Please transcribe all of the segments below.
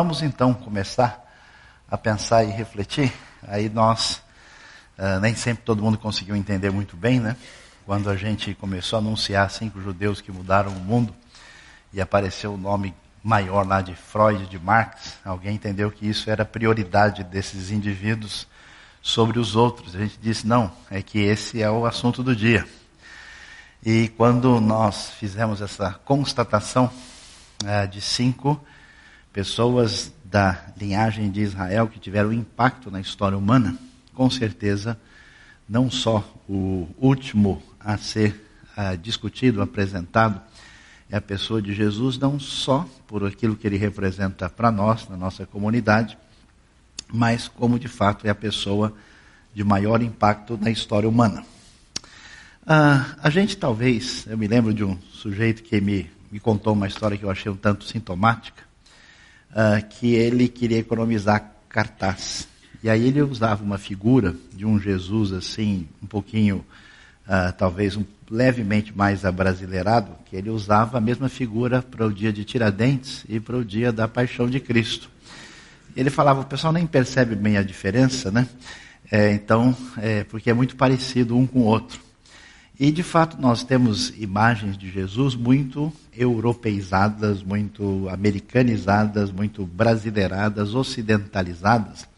Vamos então começar a pensar e refletir. Aí nós, uh, nem sempre todo mundo conseguiu entender muito bem, né? Quando a gente começou a anunciar cinco judeus que mudaram o mundo e apareceu o nome maior lá de Freud, de Marx, alguém entendeu que isso era prioridade desses indivíduos sobre os outros. A gente disse, não, é que esse é o assunto do dia. E quando nós fizemos essa constatação é, de cinco pessoas da linhagem de Israel que tiveram impacto na história humana, com certeza, não só o último a ser uh, discutido, apresentado, é a pessoa de Jesus, não só por aquilo que ele representa para nós, na nossa comunidade, mas como de fato é a pessoa de maior impacto na história humana. Uh, a gente talvez, eu me lembro de um sujeito que me, me contou uma história que eu achei um tanto sintomática, uh, que ele queria economizar cartaz. E aí ele usava uma figura de um Jesus assim, um pouquinho, uh, talvez um, levemente mais abrasileirado, que ele usava a mesma figura para o dia de Tiradentes e para o dia da Paixão de Cristo. Ele falava, o pessoal nem percebe bem a diferença, né? É, então, é, porque é muito parecido um com o outro. E de fato nós temos imagens de Jesus muito europeizadas, muito americanizadas, muito brasileiradas, ocidentalizadas.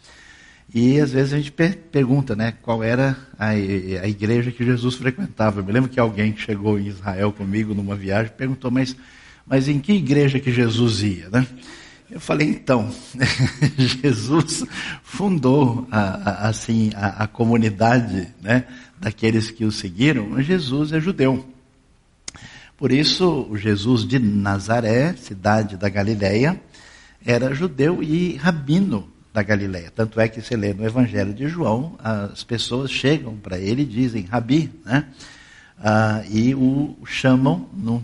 E às vezes a gente per pergunta, né, qual era a, a, igreja que Jesus frequentava. Eu me lembro que alguém chegou em Israel comigo numa viagem perguntou, mas, mas em que igreja que Jesus ia, né? Eu falei, então, Jesus fundou a, a, assim a, a, comunidade né, daqueles que o seguiram, mas Jesus é judeu. Por isso, o Jesus de Nazaré, cidade da Galileia, era judeu e rabino da Galileia. Tanto é que você lê no Evangelho de João, as pessoas chegam para ele e dizem Rabi, né? Ah, e o chamam num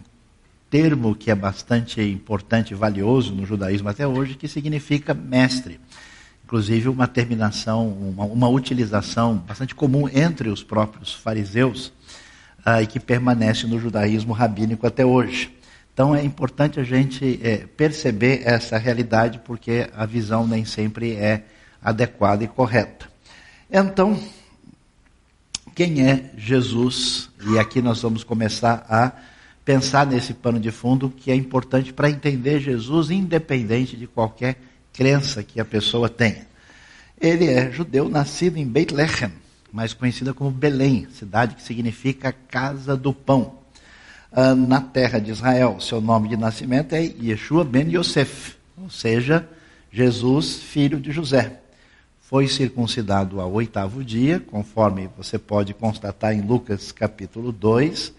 termo que é bastante importante e valioso no judaísmo até hoje, que significa mestre. Inclusive, uma terminação, uma, uma utilização bastante comum entre os próprios fariseus uh, e que permanece no judaísmo rabínico até hoje. Então, é importante a gente é, perceber essa realidade, porque a visão nem sempre é adequada e correta. Então, quem é Jesus? E aqui nós vamos começar a pensar nesse pano de fundo que é importante para entender Jesus, independente de qualquer crença que a pessoa tenha. Ele é judeu, nascido em Bethlehem, mais conhecida como Belém, cidade que significa casa do pão, ah, na terra de Israel. Seu nome de nascimento é Yeshua ben Yosef, ou seja, Jesus, filho de José. Foi circuncidado ao oitavo dia, conforme você pode constatar em Lucas capítulo 2,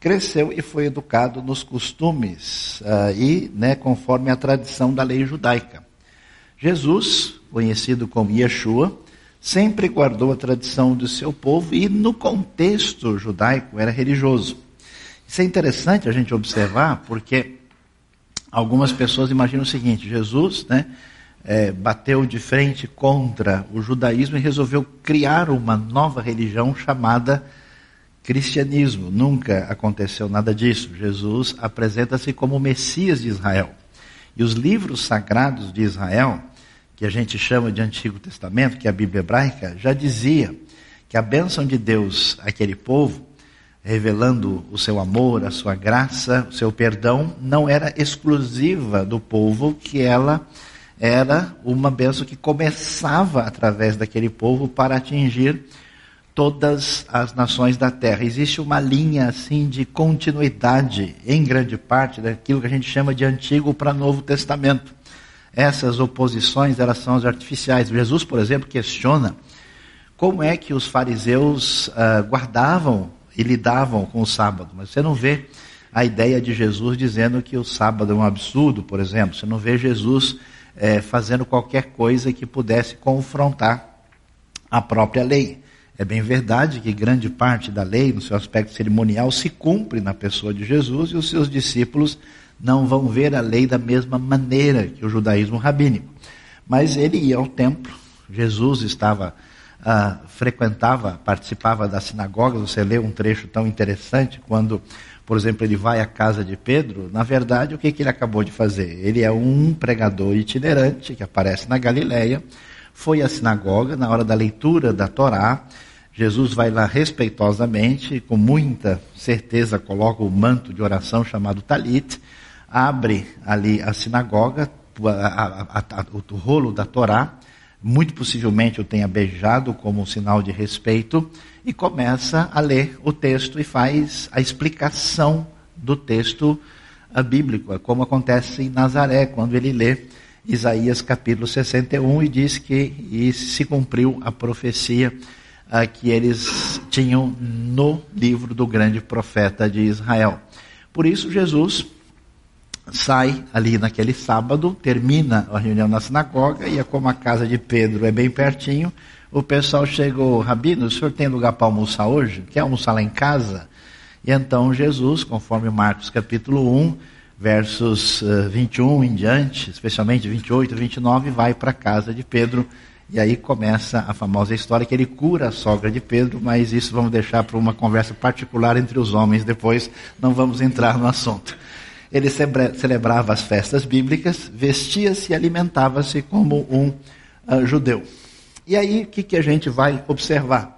cresceu e foi educado nos costumes uh, e né, conforme a tradição da lei judaica. Jesus, conhecido como Yeshua, sempre guardou a tradição do seu povo e no contexto judaico era religioso. Isso é interessante a gente observar porque algumas pessoas imaginam o seguinte: Jesus, né, é, bateu de frente contra o judaísmo e resolveu criar uma nova religião chamada cristianismo. Nunca aconteceu nada disso. Jesus apresenta-se como o Messias de Israel. E os livros sagrados de Israel, que a gente chama de Antigo Testamento, que é a Bíblia hebraica, já dizia que a bênção de Deus àquele povo, revelando o seu amor, a sua graça, o seu perdão, não era exclusiva do povo, que ela era uma bênção que começava através daquele povo para atingir todas as nações da terra. Existe uma linha assim de continuidade, em grande parte, daquilo que a gente chama de Antigo para Novo Testamento. Essas oposições, elas são artificiais. Jesus, por exemplo, questiona como é que os fariseus uh, guardavam e lidavam com o sábado. Mas você não vê a ideia de Jesus dizendo que o sábado é um absurdo, por exemplo. Você não vê Jesus eh, fazendo qualquer coisa que pudesse confrontar a própria lei. É bem verdade que grande parte da lei, no seu aspecto cerimonial, se cumpre na pessoa de Jesus e os seus discípulos não vão ver a lei da mesma maneira que o judaísmo rabínico. Mas ele ia ao templo, Jesus estava, ah, frequentava, participava das sinagogas, você lê um trecho tão interessante quando por exemplo, ele vai à casa de Pedro, na verdade, o que, que ele acabou de fazer? Ele é um pregador itinerante que aparece na Galileia, foi à sinagoga na hora da leitura da Torá. Jesus vai lá respeitosamente, com muita certeza, coloca o manto de oração chamado talit, abre ali a sinagoga, a, a, a, o rolo da Torá, muito possivelmente o tenha beijado como um sinal de respeito, e começa a ler o texto e faz a explicação do texto bíblico, é como acontece em Nazaré, quando ele lê Isaías capítulo 61 e diz que e se cumpriu a profecia uh, que eles tinham no livro do grande profeta de Israel. Por isso, Jesus sai ali naquele sábado, termina a reunião na sinagoga, e é como a casa de Pedro é bem pertinho, o pessoal chegou, Rabino, o senhor tem lugar para almoçar hoje? Quer almoçar lá em casa? E então Jesus, conforme Marcos capítulo 1, versos 21 eh, em diante, especialmente 28 e 29, vai para a casa de Pedro. E aí começa a famosa história que ele cura a sogra de Pedro, mas isso vamos deixar para uma conversa particular entre os homens depois, não vamos entrar no assunto. Ele celebrava as festas bíblicas, vestia-se e alimentava-se como um uh, judeu. E aí, o que, que a gente vai observar?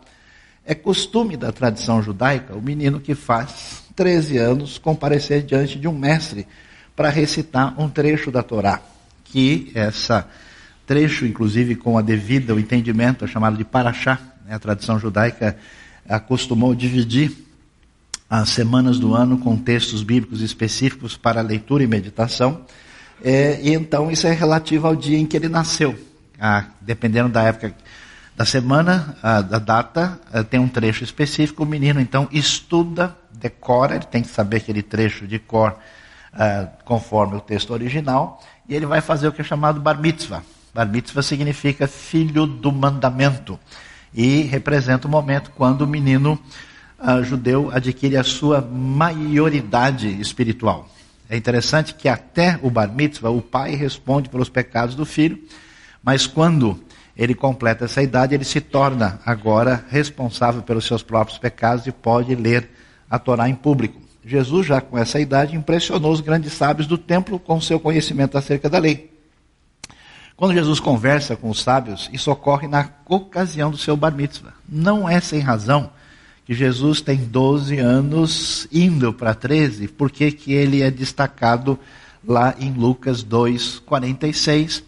É costume da tradição judaica o menino que faz 13 anos comparecer diante de um mestre para recitar um trecho da Torá, que essa trecho, inclusive com a devida o entendimento, é chamado de paraxá. Né? A tradição judaica acostumou dividir as semanas do ano com textos bíblicos específicos para leitura e meditação. É, e então isso é relativo ao dia em que ele nasceu. Ah, dependendo da época da semana, ah, da data, ah, tem um trecho específico. O menino então estuda, decora, ele tem que saber aquele trecho de cor ah, conforme o texto original, e ele vai fazer o que é chamado bar mitzvah. Bar mitzvah significa filho do mandamento e representa o momento quando o menino uh, judeu adquire a sua maioridade espiritual. É interessante que até o bar mitzvah, o pai responde pelos pecados do filho, mas quando ele completa essa idade, ele se torna agora responsável pelos seus próprios pecados e pode ler a Torá em público. Jesus, já com essa idade, impressionou os grandes sábios do templo com seu conhecimento acerca da lei. Quando Jesus conversa com os sábios, isso ocorre na ocasião do seu bar mitzvah. Não é sem razão que Jesus tem 12 anos indo para 13, porque que ele é destacado lá em Lucas 2:46,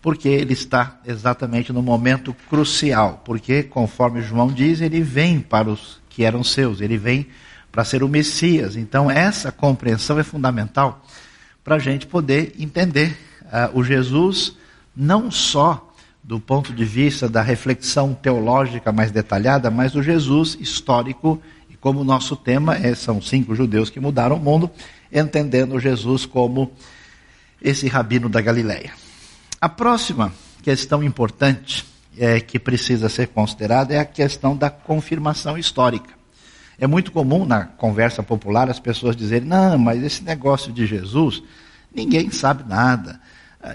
porque ele está exatamente no momento crucial, porque conforme João diz, ele vem para os que eram seus, ele vem para ser o Messias. Então essa compreensão é fundamental para a gente poder entender uh, o Jesus não só do ponto de vista da reflexão teológica mais detalhada, mas do Jesus histórico, e como o nosso tema é, são cinco judeus que mudaram o mundo, entendendo Jesus como esse rabino da Galileia. A próxima questão importante é, que precisa ser considerada é a questão da confirmação histórica. É muito comum na conversa popular as pessoas dizerem: não, mas esse negócio de Jesus, ninguém sabe nada.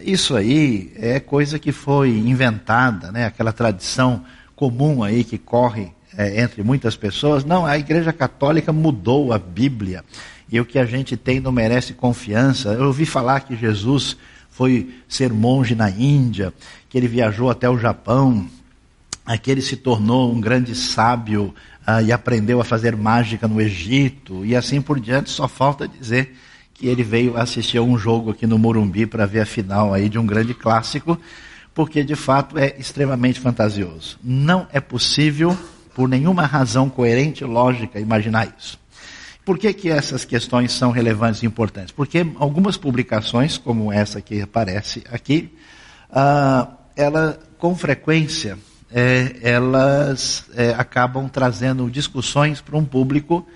Isso aí é coisa que foi inventada, né? aquela tradição comum aí que corre é, entre muitas pessoas. Não, a Igreja Católica mudou a Bíblia e o que a gente tem não merece confiança. Eu ouvi falar que Jesus foi ser monge na Índia, que ele viajou até o Japão, que ele se tornou um grande sábio uh, e aprendeu a fazer mágica no Egito e assim por diante. Só falta dizer que ele veio assistir a um jogo aqui no Morumbi para ver a final aí de um grande clássico, porque de fato é extremamente fantasioso. Não é possível, por nenhuma razão coerente e lógica, imaginar isso. Por que, que essas questões são relevantes e importantes? Porque algumas publicações, como essa que aparece aqui, uh, ela, com frequência, é, elas é, acabam trazendo discussões para um público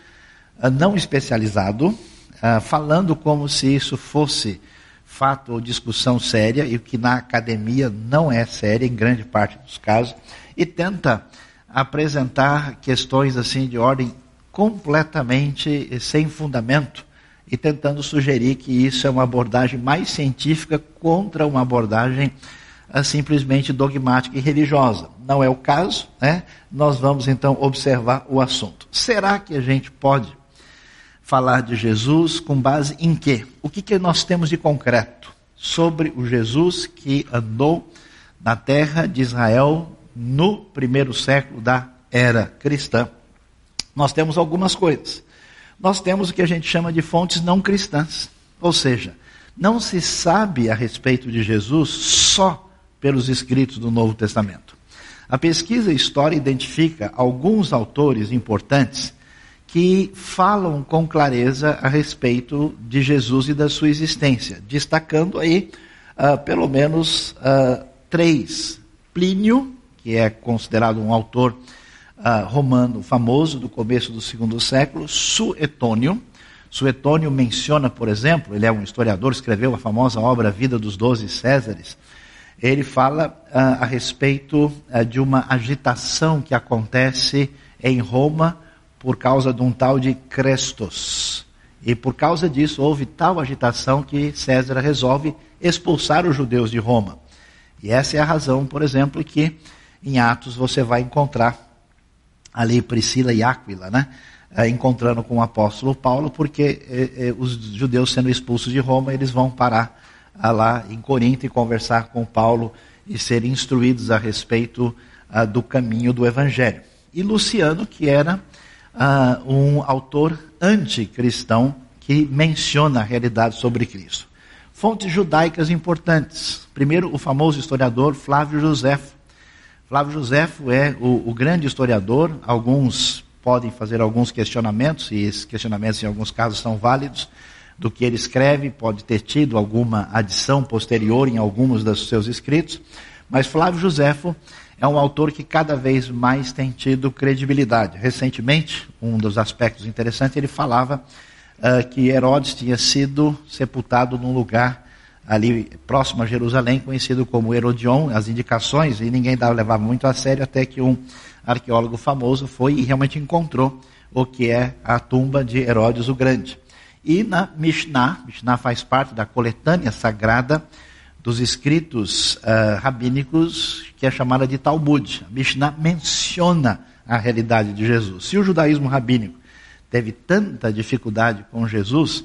uh, não especializado, ah, falando como se isso fosse fato ou discussão séria, e o que na academia não é séria, em grande parte dos casos, e tenta apresentar questões assim de ordem completamente sem fundamento e tentando sugerir que isso é uma abordagem mais científica contra uma abordagem uh, simplesmente dogmática e religiosa. Não é o caso, né? Nós vamos então observar o assunto. Será que a gente pode falar de Jesus com base em quê? O que, que nós temos de concreto sobre o Jesus que andou na terra de Israel no primeiro século da era cristã? Nós temos algumas coisas. Nós temos o que a gente chama de fontes não cristãs. Ou seja, não se sabe a respeito de Jesus só pelos escritos do Novo Testamento. A pesquisa história identifica alguns autores importantes que falam com clareza a respeito de Jesus e da sua existência, destacando aí uh, pelo menos uh, três. Plínio, que é considerado um autor uh, romano famoso do começo do segundo século, Suetônio. Suetônio menciona, por exemplo, ele é um historiador, escreveu a famosa obra Vida dos Doze Césares. Ele fala a respeito de uma agitação que acontece em Roma por causa de um tal de Crestos. E por causa disso houve tal agitação que César resolve expulsar os judeus de Roma. E essa é a razão, por exemplo, que em Atos você vai encontrar ali Priscila e Áquila, né? É, encontrando com o apóstolo Paulo, porque é, é, os judeus sendo expulsos de Roma, eles vão parar ah, lá em Corinto e conversar com Paulo e ser instruídos a respeito ah, do caminho do evangelho. E Luciano, que era uh, um autor anticristão que menciona a realidade sobre Cristo. Fontes judaicas importantes. Primeiro, o famoso historiador Flávio Josefo. Flávio Josefo é o, o grande historiador. Alguns podem fazer alguns questionamentos, e esses questionamentos, em alguns casos, são válidos, do que ele escreve, pode ter tido alguma adição posterior em alguns dos seus escritos. Mas Flávio Josefo é um autor que cada vez mais tem tido credibilidade. Recentemente, um dos aspectos interessantes, ele falava uh, que Herodes tinha sido sepultado num lugar ali próximo a Jerusalém, conhecido como Herodion, as indicações, e ninguém dava, levava muito a sério, até que um arqueólogo famoso foi e realmente encontrou o que é a tumba de Herodes o Grande. E na Mishnah, Mishnah faz parte da coletânea sagrada dos escritos uh, rabínicos, que é chamada de Talmud. A Mishnah menciona a realidade de Jesus. Se o judaísmo rabínico teve tanta dificuldade com Jesus,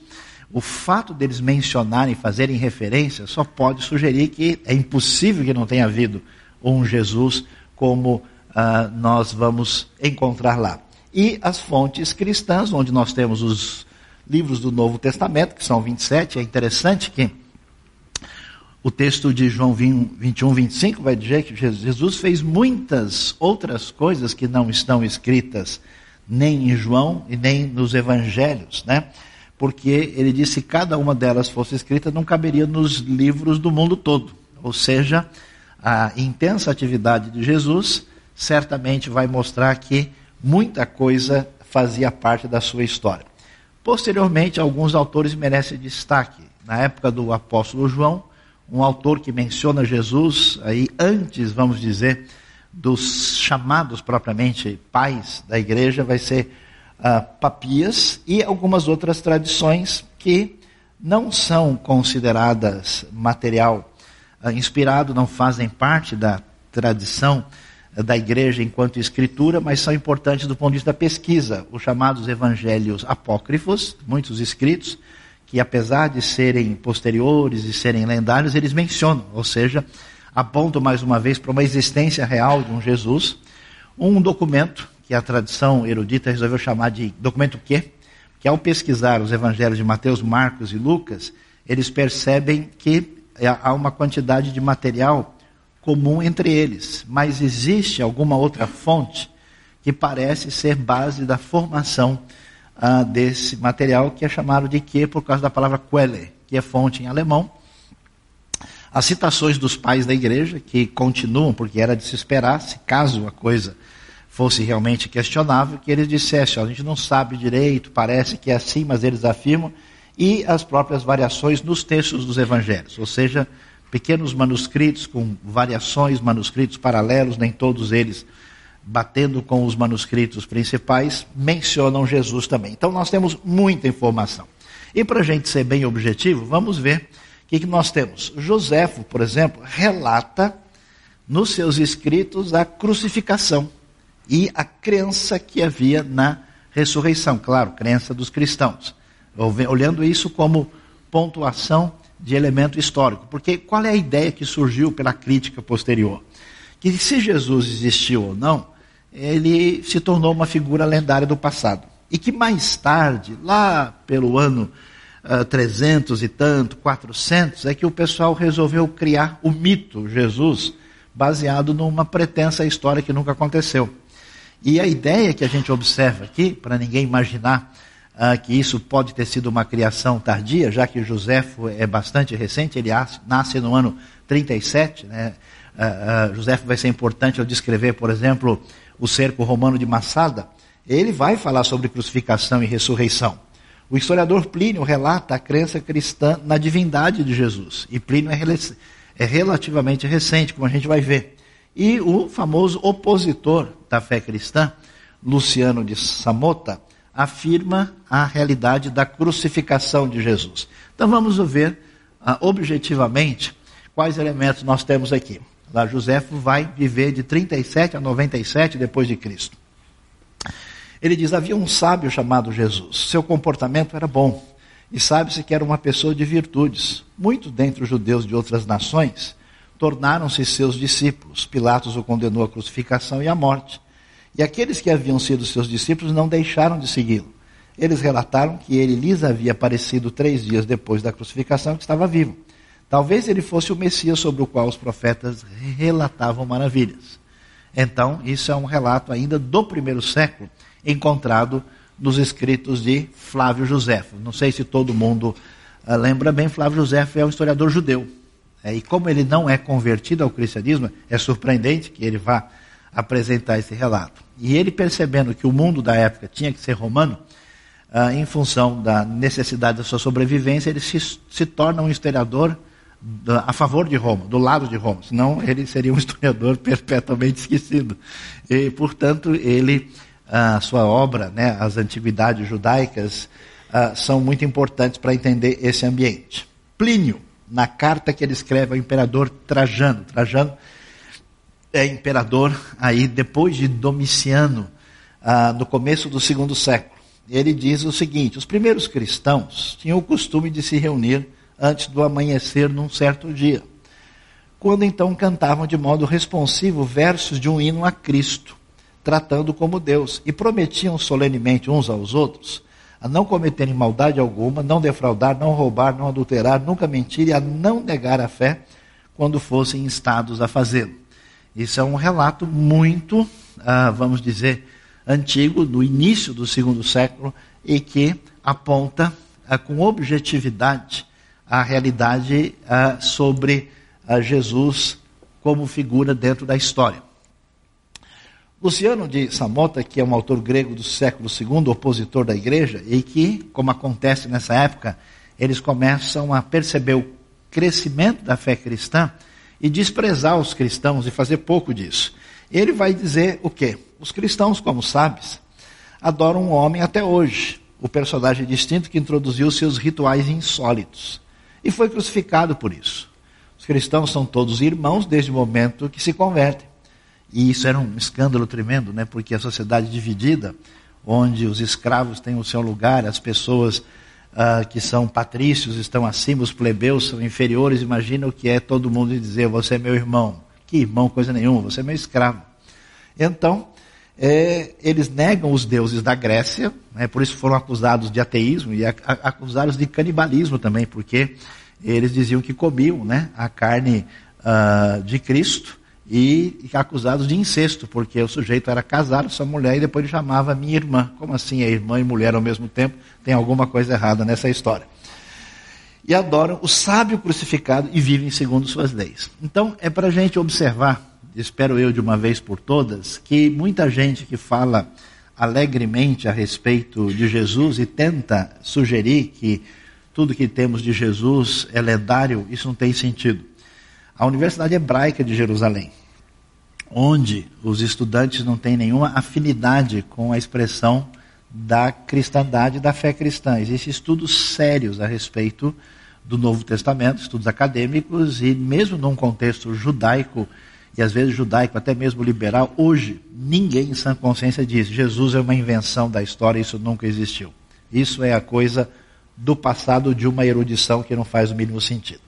o fato deles mencionarem, fazerem referência, só pode sugerir que é impossível que não tenha havido um Jesus como uh, nós vamos encontrar lá. E as fontes cristãs, onde nós temos os livros do Novo Testamento, que são 27, é interessante que o texto de João 21, 25 vai dizer que Jesus fez muitas outras coisas que não estão escritas nem em João e nem nos evangelhos, né? Porque ele disse que cada uma delas fosse escrita não caberia nos livros do mundo todo. Ou seja, a intensa atividade de Jesus certamente vai mostrar que muita coisa fazia parte da sua história. Posteriormente, alguns autores merecem destaque. Na época do apóstolo João, um autor que menciona Jesus aí antes, vamos dizer, dos chamados propriamente pais da igreja, vai ser uh, Papias e algumas outras tradições que não são consideradas material uh, inspirado, não fazem parte da tradição da igreja enquanto escritura, mas são importantes do ponto de vista da pesquisa, os chamados evangelhos apócrifos, muitos escritos, que apesar de serem posteriores e serem lendários, eles mencionam, ou seja, apontam mais uma vez para uma existência real de um Jesus, um documento que a tradição erudita resolveu chamar de documento quê? Que ao pesquisar os evangelhos de Mateus, Marcos e Lucas, eles percebem que há uma quantidade de material comum entre eles, mas existe alguma outra fonte que parece ser base da formação ah, desse material, que é chamado de que por causa da palavra Quelle, que é fonte em alemão. As citações dos pais da igreja, que continuam, porque era de se esperar, se caso a coisa fosse realmente questionável, que eles dissessem, a gente não sabe direito, parece que é assim, mas eles afirmam, e as próprias variações nos textos dos evangelhos, ou seja, pequenos manuscritos com variações, manuscritos paralelos, nem todos eles batendo com os manuscritos principais, mencionam Jesus também. Então nós temos muita informação. E para a gente ser bem objetivo, vamos ver o que, que nós temos. Joséfo, por exemplo, relata nos seus escritos a crucificação e a crença que havia na ressurreição, claro, crença dos cristãos. Olhando isso como pontuação de elemento histórico. Porque qual é a ideia que surgiu pela crítica posterior? Que se Jesus existiu ou não, ele se tornou uma figura lendária do passado. E que mais tarde, lá pelo ano uh, ah, 300 e tanto, 400, é que o pessoal resolveu criar o mito Jesus, baseado numa pretensa história que nunca aconteceu. E a ideia que a gente observa aqui, para ninguém imaginar uh, que isso pode ter sido uma criação tardia, já que Joséfo é bastante recente, ele nasce no ano 37. Né? Uh, uh, Joséfo vai ser importante ao descrever, por exemplo, o cerco romano de Massada. Ele vai falar sobre crucificação e ressurreição. O historiador Plínio relata a crença cristã na divindade de Jesus. E Plínio é, é relativamente recente, como a gente vai ver. E o famoso opositor da fé cristã, Luciano de Samota, afirma a realidade da crucificação de Jesus. Então vamos ver uh, objetivamente quais elementos nós temos aqui. Lá Joséfo vai viver de 37 a 97 depois de Cristo. Ele diz: havia um sábio chamado Jesus. Seu comportamento era bom e sabe-se que era uma pessoa de virtudes. Muitos dentre os judeus de outras nações tornaram-se seus discípulos. Pilatos o condenou à crucificação e à morte. E aqueles que haviam sido seus discípulos não deixaram de segui-lo. Eles relataram que ele lhes havia aparecido três dias depois da crucificação que estava vivo. Talvez ele fosse o Messias sobre o qual os profetas relatavam maravilhas. Então, isso é um relato ainda do primeiro século, encontrado nos escritos de Flávio Josefo. Não sei se todo mundo uh, lembra bem, Flávio Josefo é um historiador judeu. É, e como ele não é convertido ao cristianismo, é surpreendente que ele vá apresentar esse relato. E ele percebendo que o mundo da época tinha que ser romano, ah, em função da necessidade da sua sobrevivência, ele se, se torna um historiador a favor de Roma, do lado de Roma, senão ele seria um historiador perpetuamente esquecido. E, portanto, ele, a sua obra, né, as antiguidades judaicas, são muito importantes para entender esse ambiente. Plínio, na carta que ele escreve ao imperador Trajano, Trajano é imperador aí depois de Domiciano, no começo do segundo século. Ele diz o seguinte: os primeiros cristãos tinham o costume de se reunir antes do amanhecer num certo dia, quando então cantavam de modo responsivo versos de um hino a Cristo, tratando como Deus, e prometiam solenemente uns aos outros a não cometerem maldade alguma, não defraudar, não roubar, não adulterar, nunca mentir e a não negar a fé quando fossem instados a fazê-lo. Isso é um relato muito, ah, vamos dizer, antigo, do início do segundo século, e que aponta ah, com objetividade a realidade ah, sobre ah, Jesus como figura dentro da história. Luciano de Samota, que é um autor grego do século II, opositor da igreja, e que, como acontece nessa época, eles começam a perceber o crescimento da fé cristã e desprezar os cristãos e fazer pouco disso. Ele vai dizer o quê? Os cristãos, como sabes, adoram um homem até hoje, o personagem distinto que introduziu seus rituais insólitos e foi crucificado por isso. Os cristãos são todos irmãos desde o momento que se convertem. E isso era um escândalo tremendo, né? porque a sociedade dividida, onde os escravos têm o seu lugar, as pessoas uh, que são patrícios estão acima, os plebeus são inferiores. Imagina o que é todo mundo dizer: Você é meu irmão. Que irmão, coisa nenhuma, você é meu escravo. Então, é, eles negam os deuses da Grécia, né, por isso foram acusados de ateísmo e acusados de canibalismo também, porque eles diziam que comiam né, a carne uh, de Cristo e, e, acusados de incesto, porque o sujeito era casado com sua mulher e depois ele chamava minha irmã. Como assim é irmã e mulher ao mesmo tempo? Tem alguma coisa errada nessa história. E adoram o sábio crucificado e vivem segundo suas leis. Então é para a gente observar, espero eu de uma vez por todas, que muita gente que fala alegremente a respeito de Jesus e tenta sugerir que tudo que temos de Jesus é lendário, isso não tem sentido a Universidade Hebraica de Jerusalém, onde os estudantes não têm nenhuma afinidade com a expressão da cristandade, da fé cristã. Existem estudos sérios a respeito do Novo Testamento, estudos acadêmicos, e mesmo num contexto judaico e às vezes judaico, até mesmo liberal, hoje ninguém em sã consciência diz: Jesus é uma invenção da história, isso nunca existiu. Isso é a coisa do passado de uma erudição que não faz o mínimo sentido.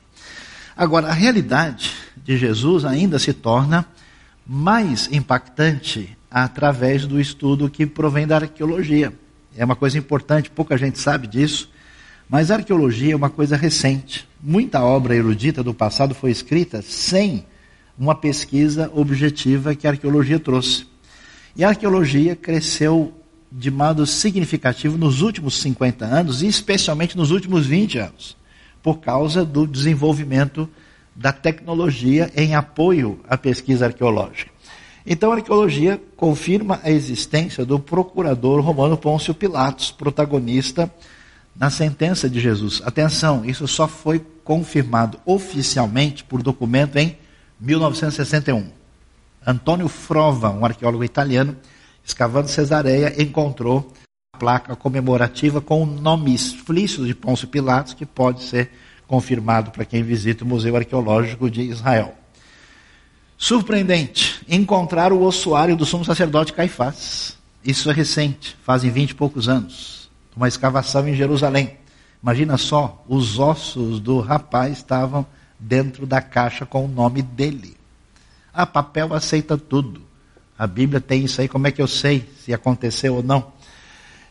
Agora, a realidade de Jesus ainda se torna mais impactante através do estudo que provém da arqueologia. É uma coisa importante, pouca gente sabe disso, mas a arqueologia é uma coisa recente. Muita obra erudita do passado foi escrita sem uma pesquisa objetiva que a arqueologia trouxe. E a arqueologia cresceu de modo significativo nos últimos 50 anos e especialmente nos últimos 20 anos, por causa do desenvolvimento da tecnologia em apoio à pesquisa arqueológica. Então a arqueologia confirma a existência do procurador romano Pôncio Pilatos, protagonista na sentença de Jesus. Atenção, isso só foi confirmado oficialmente por documento em 1961. Antônio Frova, um arqueólogo italiano, escavando Cesareia, encontrou a placa comemorativa com o nome explícito de Pôncio Pilatos, que pode ser confirmado para quem visita o Museu Arqueológico de Israel. Surpreendente encontrar o ossuário do sumo sacerdote Caifás. Isso é recente, fazem vinte e poucos anos. Uma escavação em Jerusalém. Imagina só, os ossos do rapaz estavam dentro da caixa com o nome dele. A papel aceita tudo. A Bíblia tem isso aí, como é que eu sei se aconteceu ou não?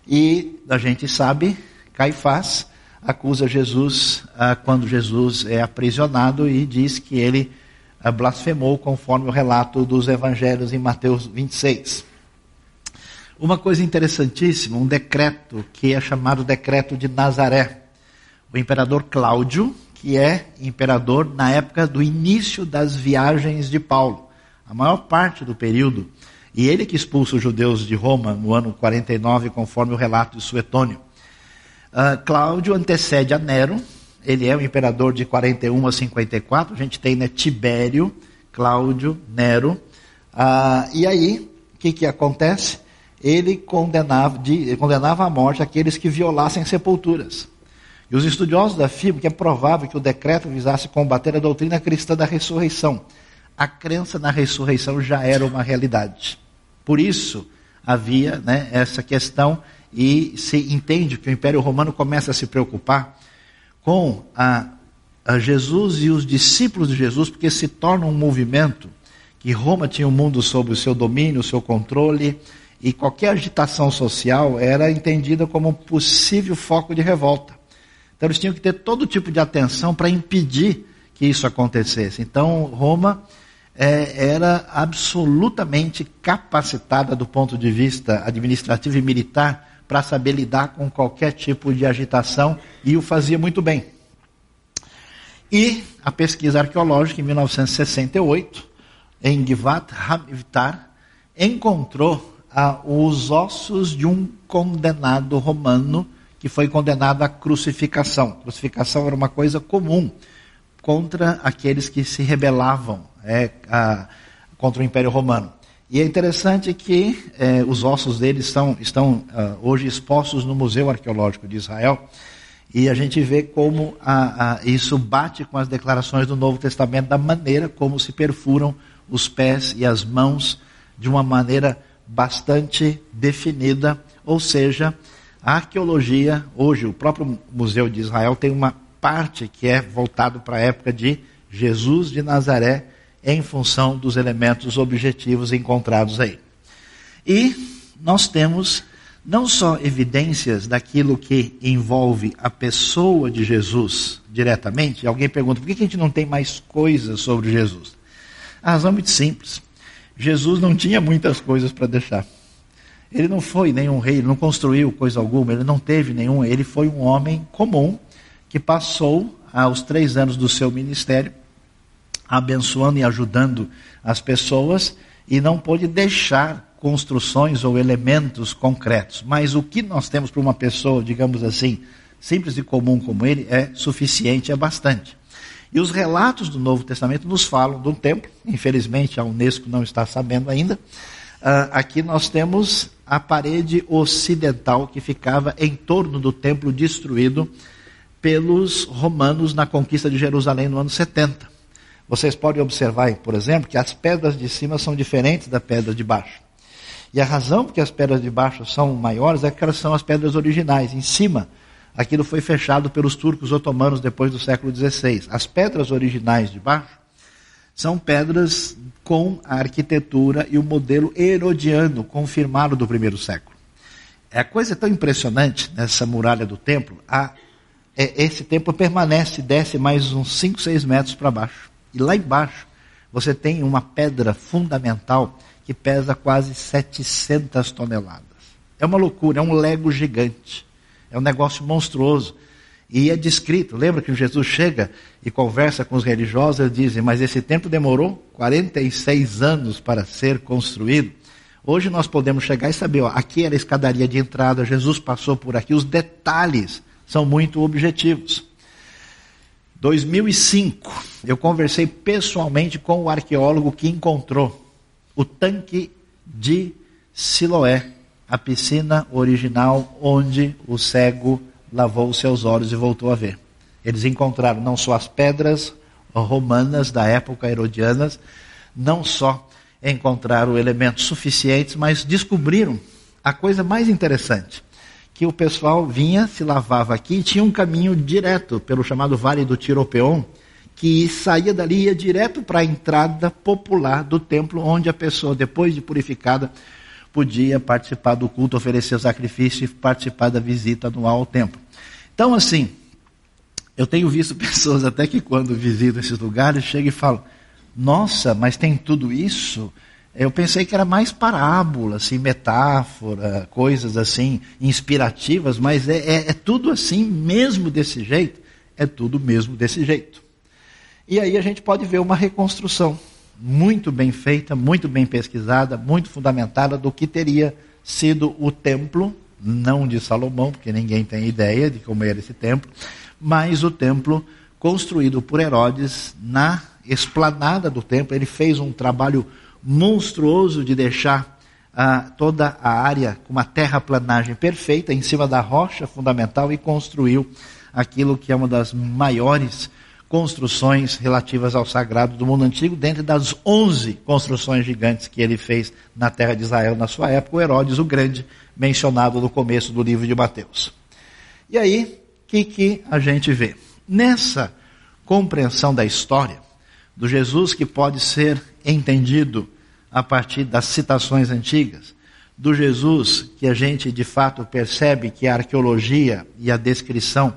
E a gente sabe, Caifás acusa Jesus ah, quando Jesus é aprisionado e diz que ele ah, blasfemou conforme o relato dos evangelhos em Mateus 26. Uma coisa interessantíssima, um decreto que é chamado decreto de Nazaré. O imperador Cláudio, que é imperador na época do início das viagens de Paulo, a maior parte do período, e ele que expulsa os judeus de Roma no ano 49, conforme o relato de Suetônio. Uh, Cláudio antecede a Nero, ele é o imperador de 41 a 54, a gente tem né, Tibério, Cláudio, Nero, uh, e aí, o que, que acontece? Ele condenava, de, condenava à morte aqueles que violassem sepulturas. E os estudiosos afirmam que é provável que o decreto visasse combater a doutrina cristã da ressurreição. A crença na ressurreição já era uma realidade. Por isso havia né, essa questão e se entende que o Império Romano começa a se preocupar com a, a Jesus e os discípulos de Jesus, porque se torna um movimento que Roma tinha o um mundo sob o seu domínio, o seu controle, e qualquer agitação social era entendida como um possível foco de revolta. Então eles tinham que ter todo tipo de atenção para impedir que isso acontecesse. Então Roma é, era absolutamente capacitada do ponto de vista administrativo e militar para saber lidar com qualquer tipo de agitação e o fazia muito bem. E a pesquisa arqueológica em 1968, em Givat Hamivtar, encontrou ah, os ossos de um condenado romano que foi condenado à crucificação. Crucificação era uma coisa comum contra aqueles que se rebelavam é, a, contra o Império Romano. E é interessante que é, os ossos deles são, estão uh, hoje expostos no Museu Arqueológico de Israel. E a gente vê como a, a, isso bate com as declarações do Novo Testamento, da maneira como se perfuram os pés e as mãos de uma maneira bastante definida. Ou seja, a arqueologia, hoje, o próprio Museu de Israel tem uma parte que é voltado para a época de Jesus de Nazaré, em função dos elementos objetivos encontrados aí. E nós temos não só evidências daquilo que envolve a pessoa de Jesus diretamente. Alguém pergunta por que a gente não tem mais coisas sobre Jesus? A razão é muito simples. Jesus não tinha muitas coisas para deixar. Ele não foi nenhum rei, ele não construiu coisa alguma, ele não teve nenhum, ele foi um homem comum que passou aos três anos do seu ministério abençoando e ajudando as pessoas e não pôde deixar construções ou elementos concretos. Mas o que nós temos para uma pessoa, digamos assim, simples e comum como ele, é suficiente, é bastante. E os relatos do Novo Testamento nos falam do templo, infelizmente a Unesco não está sabendo ainda, aqui nós temos a parede ocidental que ficava em torno do templo destruído pelos romanos na conquista de Jerusalém no ano 70. Vocês podem observar, por exemplo, que as pedras de cima são diferentes das pedras de baixo. E a razão porque as pedras de baixo são maiores é que elas são as pedras originais. Em cima, aquilo foi fechado pelos turcos otomanos depois do século XVI. As pedras originais de baixo são pedras com a arquitetura e o modelo herodiano confirmado do primeiro século. É a coisa tão impressionante nessa muralha do templo, a, é, esse templo permanece, desce mais uns 5, 6 metros para baixo. E lá embaixo você tem uma pedra fundamental que pesa quase 700 toneladas. É uma loucura, é um lego gigante. É um negócio monstruoso. E é descrito, lembra que Jesus chega e conversa com os religiosos, eles dizem, mas esse templo demorou 46 anos para ser construído. Hoje nós podemos chegar e saber, ó, aqui era a escadaria de entrada, Jesus passou por aqui, os detalhes são muito objetivos. 2005, eu conversei pessoalmente com o arqueólogo que encontrou o tanque de Siloé, a piscina original onde o cego lavou os seus olhos e voltou a ver. Eles encontraram não só as pedras romanas da época herodianas, não só encontraram elementos suficientes, mas descobriram a coisa mais interessante, que o pessoal vinha, se lavava aqui e tinha um caminho direto pelo chamado Vale do Tiropeon, que saía dali e ia direto para a entrada popular do templo, onde a pessoa, depois de purificada, podia participar do culto, oferecer o sacrifício e participar da visita anual ao templo. Então, assim, eu tenho visto pessoas até que quando visitam esses lugares, chegam e falam: Nossa, mas tem tudo isso? Eu pensei que era mais parábola, assim, metáfora, coisas assim, inspirativas, mas é, é, é tudo assim, mesmo desse jeito, é tudo mesmo desse jeito. E aí a gente pode ver uma reconstrução muito bem feita, muito bem pesquisada, muito fundamentada do que teria sido o templo, não de Salomão, porque ninguém tem ideia de como era esse templo, mas o templo construído por Herodes na esplanada do templo. Ele fez um trabalho monstruoso de deixar ah, toda a área com uma terraplanagem perfeita em cima da rocha fundamental e construiu aquilo que é uma das maiores construções relativas ao sagrado do mundo antigo, dentre das 11 construções gigantes que ele fez na terra de Israel na sua época, o Herodes o Grande, mencionado no começo do livro de Mateus. E aí, o que, que a gente vê? Nessa compreensão da história, do Jesus que pode ser entendido a partir das citações antigas, do Jesus que a gente de fato percebe que a arqueologia e a descrição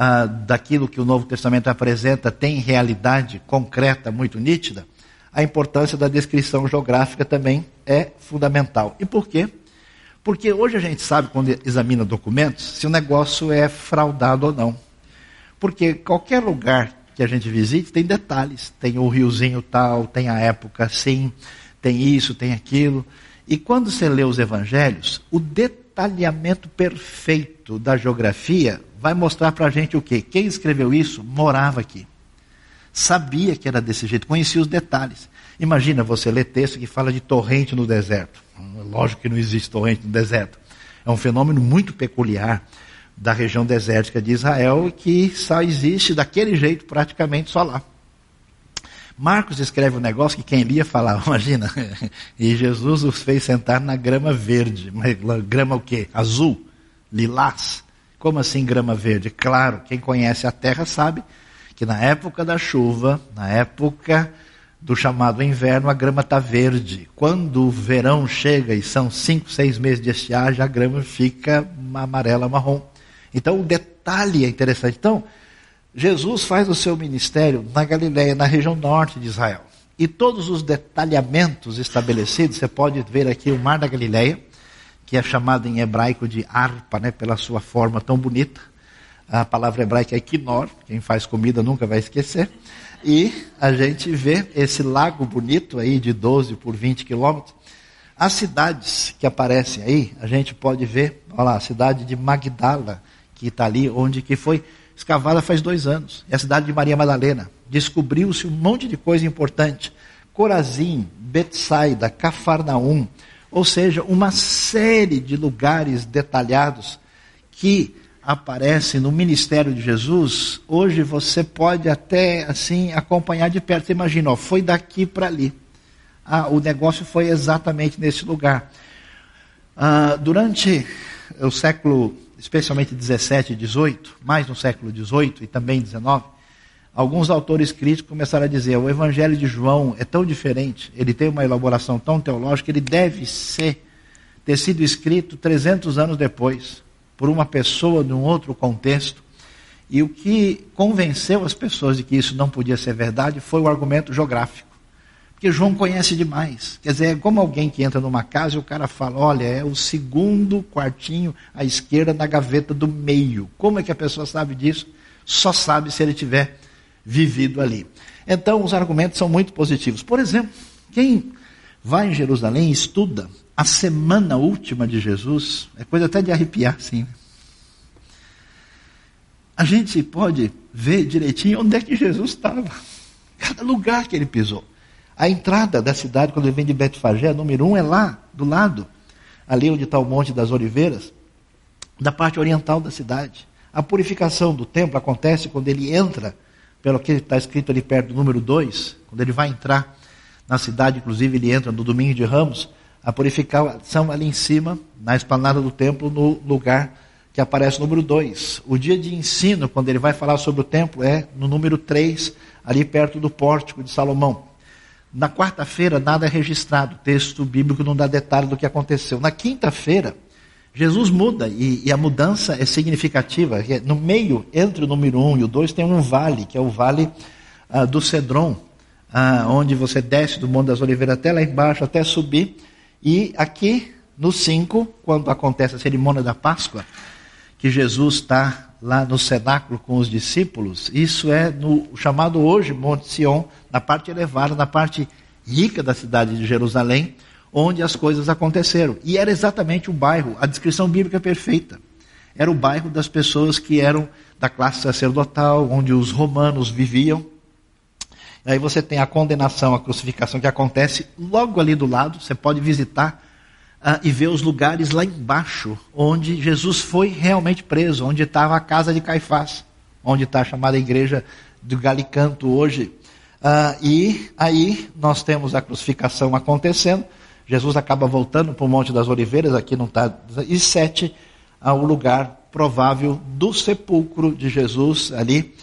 ah, daquilo que o Novo Testamento apresenta tem realidade concreta muito nítida, a importância da descrição geográfica também é fundamental. E por quê? Porque hoje a gente sabe, quando examina documentos, se o negócio é fraudado ou não. Porque qualquer lugar que a gente visite tem detalhes. Tem o riozinho tal, tem a época assim, tem isso, tem aquilo. E quando você lê os evangelhos, o detalhamento perfeito da geografia vai mostrar para a gente o quê? Quem escreveu isso morava aqui. Sabia que era desse jeito, conhecia os detalhes. Imagina você ler texto que fala de torrente no deserto. Lógico que não existe torrente no deserto. É um fenômeno muito peculiar da região desértica de Israel que só existe daquele jeito praticamente só lá. Marcos escreve um negócio que quem lia falava, imagina, e Jesus os fez sentar na grama verde. Grama o quê? Azul? Lilás? Como assim grama verde? Claro, quem conhece a terra sabe que na época da chuva, na época do chamado inverno, a grama está verde. Quando o verão chega e são cinco, seis meses de estiagem, a grama fica amarela, marrom. Então o detalhe é interessante. Então, Jesus faz o seu ministério na Galiléia, na região norte de Israel. E todos os detalhamentos estabelecidos, você pode ver aqui o Mar da Galileia, que é chamado em hebraico de arpa, né, pela sua forma tão bonita. A palavra hebraica é quinor, quem faz comida nunca vai esquecer. E a gente vê esse lago bonito aí de 12 por 20 quilômetros. As cidades que aparecem aí, a gente pode ver, olha lá, a cidade de Magdala, que está ali, onde que foi escavada faz dois anos. É a cidade de Maria Madalena. Descobriu-se um monte de coisa importante. Corazim, Betsaida, Cafarnaum, ou seja, uma série de lugares detalhados que aparece no ministério de Jesus, hoje você pode até assim acompanhar de perto. Imagina, ó, foi daqui para ali. Ah, o negócio foi exatamente nesse lugar. Ah, durante o século, especialmente 17 e 18, mais no século 18 e também 19, alguns autores críticos começaram a dizer: o Evangelho de João é tão diferente, ele tem uma elaboração tão teológica, ele deve ser ter sido escrito 300 anos depois, por uma pessoa de um outro contexto. E o que convenceu as pessoas de que isso não podia ser verdade foi o argumento geográfico. Porque João conhece demais. Quer dizer, é como alguém que entra numa casa e o cara fala: olha, é o segundo quartinho à esquerda na gaveta do meio. Como é que a pessoa sabe disso? Só sabe se ele tiver vivido ali. Então, os argumentos são muito positivos. Por exemplo, quem vai em Jerusalém e estuda a semana última de Jesus, é coisa até de arrepiar, sim. A gente pode ver direitinho onde é que Jesus estava, cada lugar que ele pisou. A entrada da cidade, quando ele vem de Betfagé, número um, é lá, do lado, ali onde está o Monte das Oliveiras, da parte oriental da cidade. A purificação do templo acontece quando ele entra, pelo que está escrito ali perto do número 2, quando ele vai entrar na cidade, inclusive ele entra no domingo de Ramos, a purificação ali em cima, na esplanada do templo, no lugar que aparece o número 2. O dia de ensino, quando ele vai falar sobre o templo, é no número 3, ali perto do pórtico de Salomão. Na quarta-feira, nada é registrado, o texto bíblico não dá detalhe do que aconteceu. Na quinta-feira, Jesus muda, e, e, a mudança é significativa. No meio, entre o número 1 um e o 2, tem um vale, que é o vale ah, do Cedron, ah, onde você desce do Monte das Oliveiras até lá embaixo, até subir e aqui no 5, quando acontece a cerimônia da Páscoa, que Jesus está lá no cenáculo com os discípulos, isso é no chamado hoje Monte Sião, na parte elevada, na parte rica da cidade de Jerusalém, onde as coisas aconteceram. E era exatamente o bairro, a descrição bíblica é perfeita. Era o bairro das pessoas que eram da classe sacerdotal, onde os romanos viviam. Aí você tem a condenação, a crucificação que acontece logo ali do lado. Você pode visitar uh, e ver os lugares lá embaixo, onde Jesus foi realmente preso, onde estava a casa de Caifás, onde está a chamada igreja do Galicanto hoje. Uh, e aí nós temos a crucificação acontecendo. Jesus acaba voltando para o Monte das Oliveiras, aqui não está. E sete, uh, o lugar provável do sepulcro de Jesus, ali,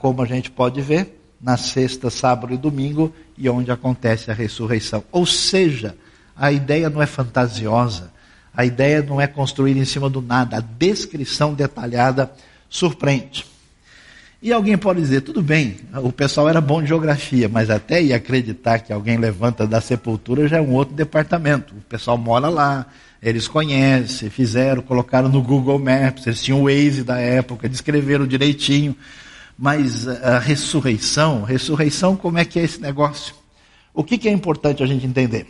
como a gente pode ver na sexta, sábado e domingo, e onde acontece a ressurreição. Ou seja, a ideia não é fantasiosa, a ideia não é construída em cima do nada, a descrição detalhada surpreende. E alguém pode dizer, tudo bem, o pessoal era bom de geografia, mas até ir acreditar que alguém levanta da sepultura já é um outro departamento. O pessoal mora lá, eles conhecem, fizeram, colocaram no Google Maps, eles tinham o Waze da época, descreveram direitinho. Mas a ressurreição, ressurreição, como é que é esse negócio? O que, que é importante a gente entender?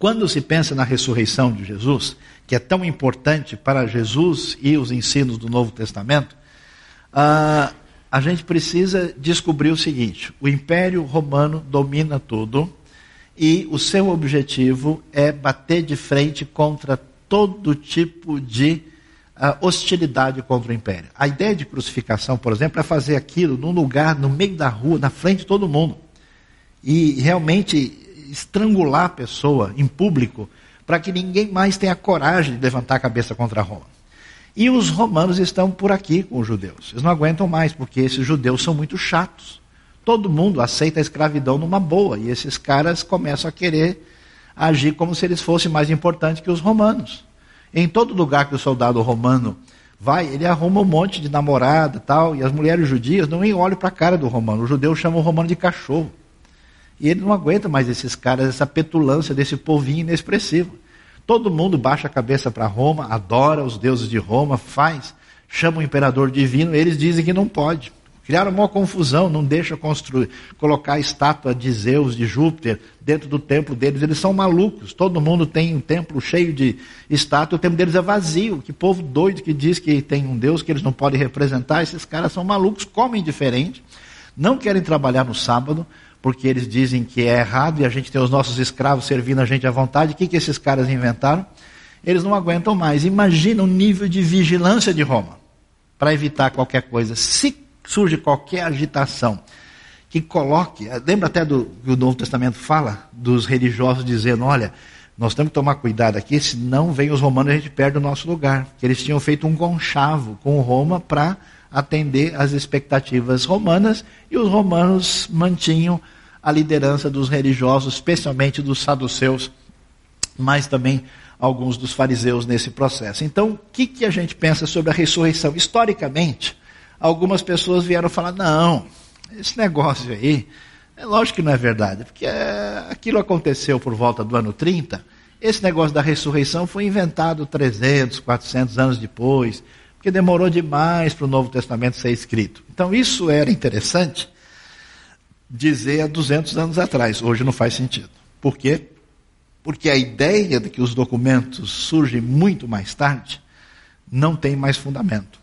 Quando se pensa na ressurreição de Jesus, que é tão importante para Jesus e os ensinos do Novo Testamento, uh, a gente precisa descobrir o seguinte: o Império Romano domina tudo e o seu objetivo é bater de frente contra todo tipo de a hostilidade contra o império. A ideia de crucificação, por exemplo, é fazer aquilo num lugar, no meio da rua, na frente de todo mundo. E realmente estrangular a pessoa em público, para que ninguém mais tenha coragem de levantar a cabeça contra Roma. E os romanos estão por aqui com os judeus. Eles não aguentam mais, porque esses judeus são muito chatos. Todo mundo aceita a escravidão numa boa, e esses caras começam a querer agir como se eles fossem mais importantes que os romanos. Em todo lugar que o soldado romano vai, ele arruma um monte de namorada tal, e as mulheres judias não nem olham para a cara do romano. O judeu chama o romano de cachorro. E ele não aguenta mais esses caras, essa petulância desse povinho inexpressivo. Todo mundo baixa a cabeça para Roma, adora os deuses de Roma, faz, chama o imperador divino, eles dizem que não pode. Criaram uma confusão, não deixa construir, colocar a estátua de Zeus, de Júpiter, dentro do templo deles. Eles são malucos. Todo mundo tem um templo cheio de estátua, o templo deles é vazio. Que povo doido que diz que tem um Deus que eles não podem representar. Esses caras são malucos, comem diferente, não querem trabalhar no sábado, porque eles dizem que é errado e a gente tem os nossos escravos servindo a gente à vontade. O que, que esses caras inventaram? eles não aguentam mais. Imagina o nível de vigilância de Roma para evitar qualquer coisa. Se surge qualquer agitação que coloque, lembra até do que o Novo Testamento fala dos religiosos dizendo, olha, nós temos que tomar cuidado aqui, senão vem os romanos e a gente perde o nosso lugar. Que eles tinham feito um conchavo com Roma para atender às expectativas romanas e os romanos mantinham a liderança dos religiosos, especialmente dos saduceus, mas também alguns dos fariseus nesse processo. Então, o que, que a gente pensa sobre a ressurreição? Historicamente, algumas pessoas vieram falar: não, esse negócio aí, é lógico que não é verdade, porque é, aquilo aconteceu por volta do ano 30. Esse negócio da ressurreição foi inventado 300, 400 anos depois, porque demorou demais para o Novo Testamento ser escrito. Então, isso era interessante dizer há 200 anos atrás. Hoje não faz sentido. Por quê? Porque a ideia de que os documentos surgem muito mais tarde não tem mais fundamento.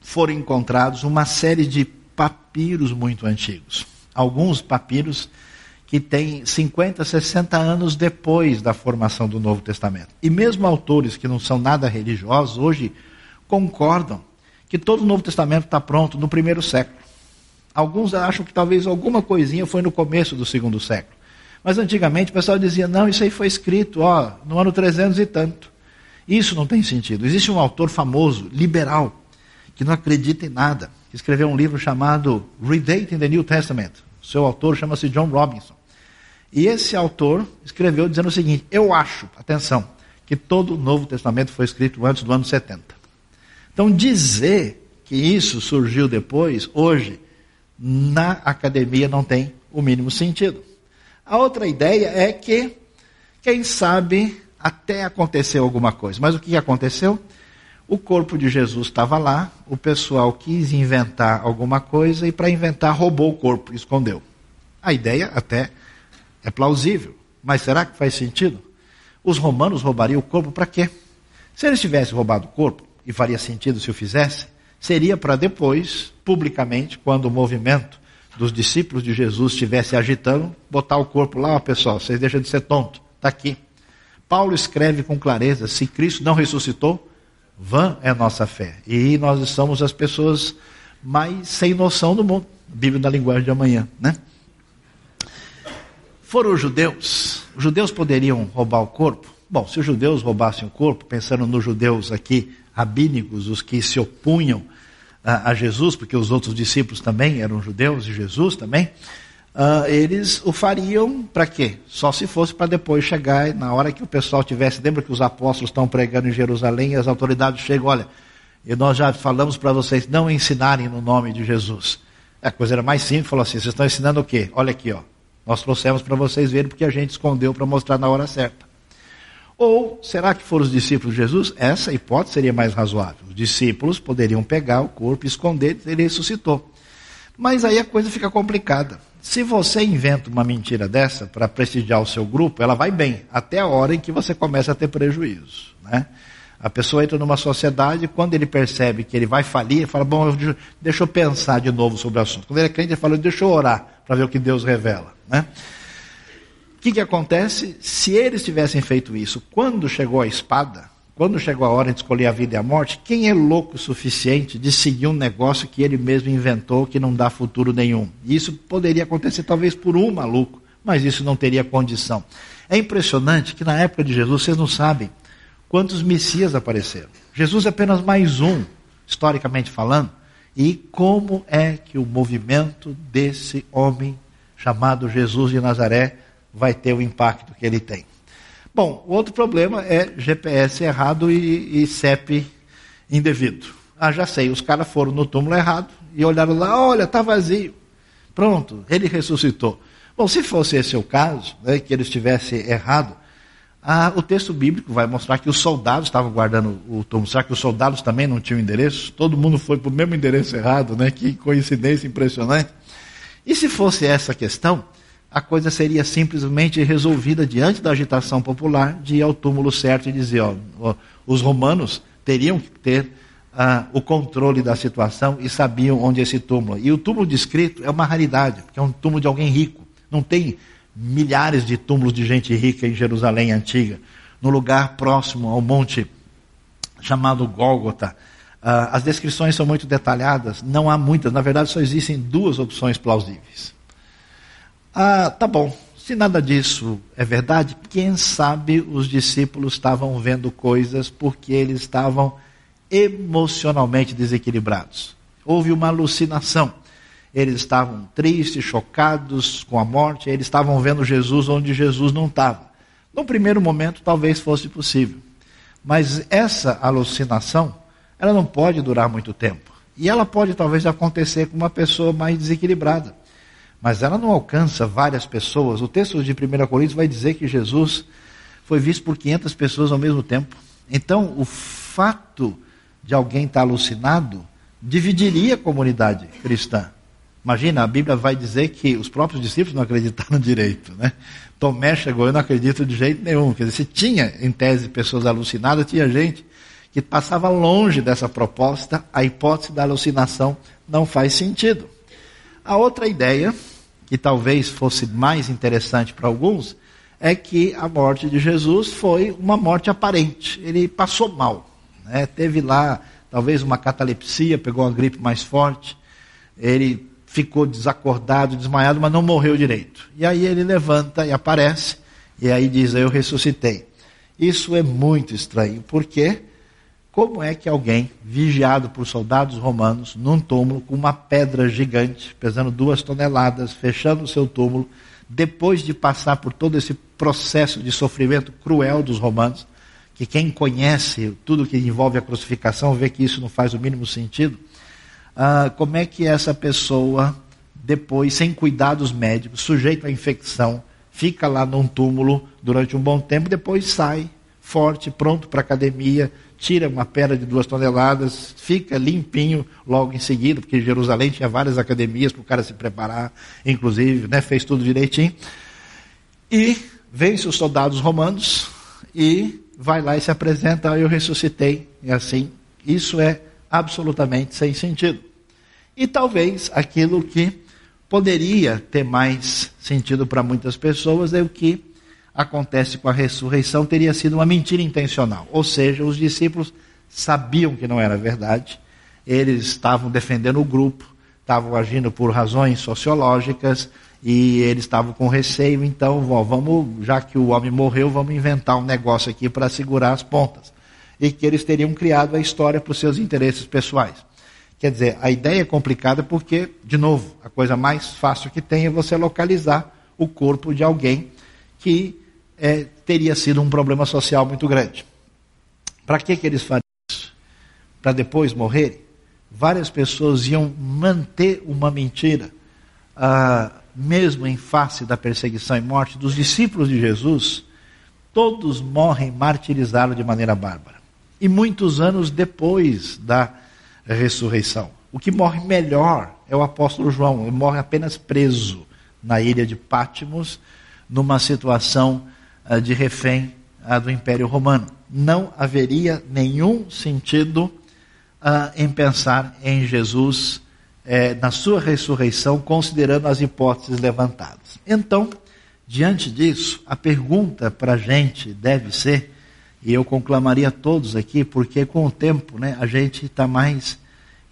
Foram encontrados uma série de papiros muito antigos. Alguns papiros que têm 50, 60 anos depois da formação do Novo Testamento. E mesmo autores que não são nada religiosos hoje concordam que todo o Novo Testamento está pronto no primeiro século. Alguns acham que talvez alguma coisinha foi no começo do segundo século. Mas antigamente o pessoal dizia: não, isso aí foi escrito ó, no ano 300 e tanto. Isso não tem sentido. Existe um autor famoso, liberal, que não acredita em nada, que escreveu um livro chamado Redating the New Testament. Seu autor chama-se John Robinson. E esse autor escreveu dizendo o seguinte: Eu acho, atenção, que todo o Novo Testamento foi escrito antes do ano 70. Então, dizer que isso surgiu depois, hoje, na academia não tem o mínimo sentido. A outra ideia é que, quem sabe, até aconteceu alguma coisa. Mas o que aconteceu? O corpo de Jesus estava lá, o pessoal quis inventar alguma coisa e, para inventar, roubou o corpo, escondeu. A ideia até é plausível, mas será que faz sentido? Os romanos roubariam o corpo para quê? Se eles tivessem roubado o corpo, e faria sentido se o fizesse, seria para depois, publicamente, quando o movimento dos discípulos de Jesus estivesse agitando, botar o corpo lá, pessoal, vocês deixam de ser tonto, está aqui. Paulo escreve com clareza: se Cristo não ressuscitou, vã é nossa fé. E nós somos as pessoas mais sem noção do mundo. Bíblia na linguagem de amanhã, né? Foram os judeus. Os judeus poderiam roubar o corpo? Bom, se os judeus roubassem o corpo, pensando nos judeus aqui rabínicos, os que se opunham a, a Jesus, porque os outros discípulos também eram judeus e Jesus também, uh, eles o fariam para quê? Só se fosse para depois chegar, na hora que o pessoal tivesse. Lembra que os apóstolos estão pregando em Jerusalém e as autoridades chegam, olha, e nós já falamos para vocês não ensinarem no nome de Jesus. A coisa era mais simples, falou assim: vocês estão ensinando o quê? Olha aqui, ó. Nós trouxemos para vocês verem porque a gente escondeu para mostrar na hora certa. Ou será que foram os discípulos de Jesus? Essa hipótese seria mais razoável. Os discípulos poderiam pegar o corpo, esconder, ele ressuscitou. Mas aí a coisa fica complicada. Se você inventa uma mentira dessa para prestigiar o seu grupo, ela vai bem, até a hora em que você começa a ter prejuízo. Né? A pessoa entra numa sociedade, quando ele percebe que ele vai falir, ele fala: Bom, deixa eu pensar de novo sobre o assunto. Quando ele é crente, ele fala: Deixa eu orar para ver o que Deus revela. Né? O que, que acontece? Se eles tivessem feito isso quando chegou a espada, quando chegou a hora de escolher a vida e a morte, quem é louco o suficiente de seguir um negócio que ele mesmo inventou que não dá futuro nenhum? Isso poderia acontecer talvez por um maluco, mas isso não teria condição. É impressionante que na época de Jesus, vocês não sabem quantos messias apareceram. Jesus é apenas mais um, historicamente falando. E como é que o movimento desse homem chamado Jesus de Nazaré vai ter o impacto que ele tem. Bom, o outro problema é GPS errado e, e CEP indevido. Ah, já sei, os caras foram no túmulo errado e olharam lá, olha, está vazio. Pronto, ele ressuscitou. Bom, se fosse esse o caso, né, que ele estivesse errado, ah, o texto bíblico vai mostrar que os soldados estavam guardando o túmulo. Será que os soldados também não tinham endereço? Todo mundo foi para o mesmo endereço errado, né? Que coincidência impressionante. E se fosse essa questão, a coisa seria simplesmente resolvida diante da agitação popular de ir ao túmulo certo e dizer: ó, ó os romanos teriam que ter ah, o controle da situação e sabiam onde é esse túmulo. E o túmulo descrito é uma raridade, porque é um túmulo de alguém rico. Não tem milhares de túmulos de gente rica em Jerusalém antiga. no lugar próximo ao monte chamado Gólgota. Uh, as descrições são muito detalhadas, não há muitas, na verdade só existem duas opções plausíveis. Ah, tá bom, se nada disso é verdade, quem sabe os discípulos estavam vendo coisas porque eles estavam emocionalmente desequilibrados. Houve uma alucinação. Eles estavam tristes, chocados com a morte, eles estavam vendo Jesus onde Jesus não estava. No primeiro momento, talvez fosse possível. Mas essa alucinação, ela não pode durar muito tempo. E ela pode talvez acontecer com uma pessoa mais desequilibrada. Mas ela não alcança várias pessoas. O texto de 1 Coríntios vai dizer que Jesus foi visto por 500 pessoas ao mesmo tempo. Então, o fato de alguém estar alucinado dividiria a comunidade cristã. Imagina, a Bíblia vai dizer que os próprios discípulos não acreditaram direito, né? Tomé chegou e não acredito de jeito nenhum. Quer dizer, se tinha, em tese, pessoas alucinadas, tinha gente que passava longe dessa proposta, a hipótese da alucinação não faz sentido. A outra ideia, que talvez fosse mais interessante para alguns, é que a morte de Jesus foi uma morte aparente. Ele passou mal. Né? Teve lá, talvez, uma catalepsia, pegou uma gripe mais forte. Ele ficou desacordado, desmaiado, mas não morreu direito. E aí ele levanta e aparece, e aí diz: Eu ressuscitei. Isso é muito estranho, porque como é que alguém, vigiado por soldados romanos, num túmulo com uma pedra gigante, pesando duas toneladas, fechando o seu túmulo, depois de passar por todo esse processo de sofrimento cruel dos romanos, que quem conhece tudo que envolve a crucificação vê que isso não faz o mínimo sentido, ah, como é que essa pessoa, depois, sem cuidados médicos, sujeito à infecção, fica lá num túmulo durante um bom tempo, depois sai forte, pronto para a academia, tira uma pedra de duas toneladas, fica limpinho logo em seguida, porque Jerusalém tinha várias academias para o cara se preparar, inclusive, né, fez tudo direitinho. E vence os soldados romanos e vai lá e se apresenta, eu ressuscitei, e assim, isso é absolutamente sem sentido. E talvez aquilo que poderia ter mais sentido para muitas pessoas é o que acontece com a ressurreição teria sido uma mentira intencional. Ou seja, os discípulos sabiam que não era verdade, eles estavam defendendo o grupo, estavam agindo por razões sociológicas e eles estavam com receio, então, vamos, já que o homem morreu, vamos inventar um negócio aqui para segurar as pontas. E que eles teriam criado a história para os seus interesses pessoais. Quer dizer, a ideia é complicada porque, de novo, a coisa mais fácil que tem é você localizar o corpo de alguém que é, teria sido um problema social muito grande. Para que, que eles fariam isso? Para depois morrerem? Várias pessoas iam manter uma mentira, ah, mesmo em face da perseguição e morte dos discípulos de Jesus, todos morrem martirizados de maneira bárbara. E muitos anos depois da ressurreição. O que morre melhor é o apóstolo João. Ele morre apenas preso na ilha de Pátimos, numa situação de refém uh, do Império Romano. Não haveria nenhum sentido uh, em pensar em Jesus eh, na sua ressurreição, considerando as hipóteses levantadas. Então, diante disso, a pergunta para a gente deve ser e eu conclamaria todos aqui, porque com o tempo né, a gente está mais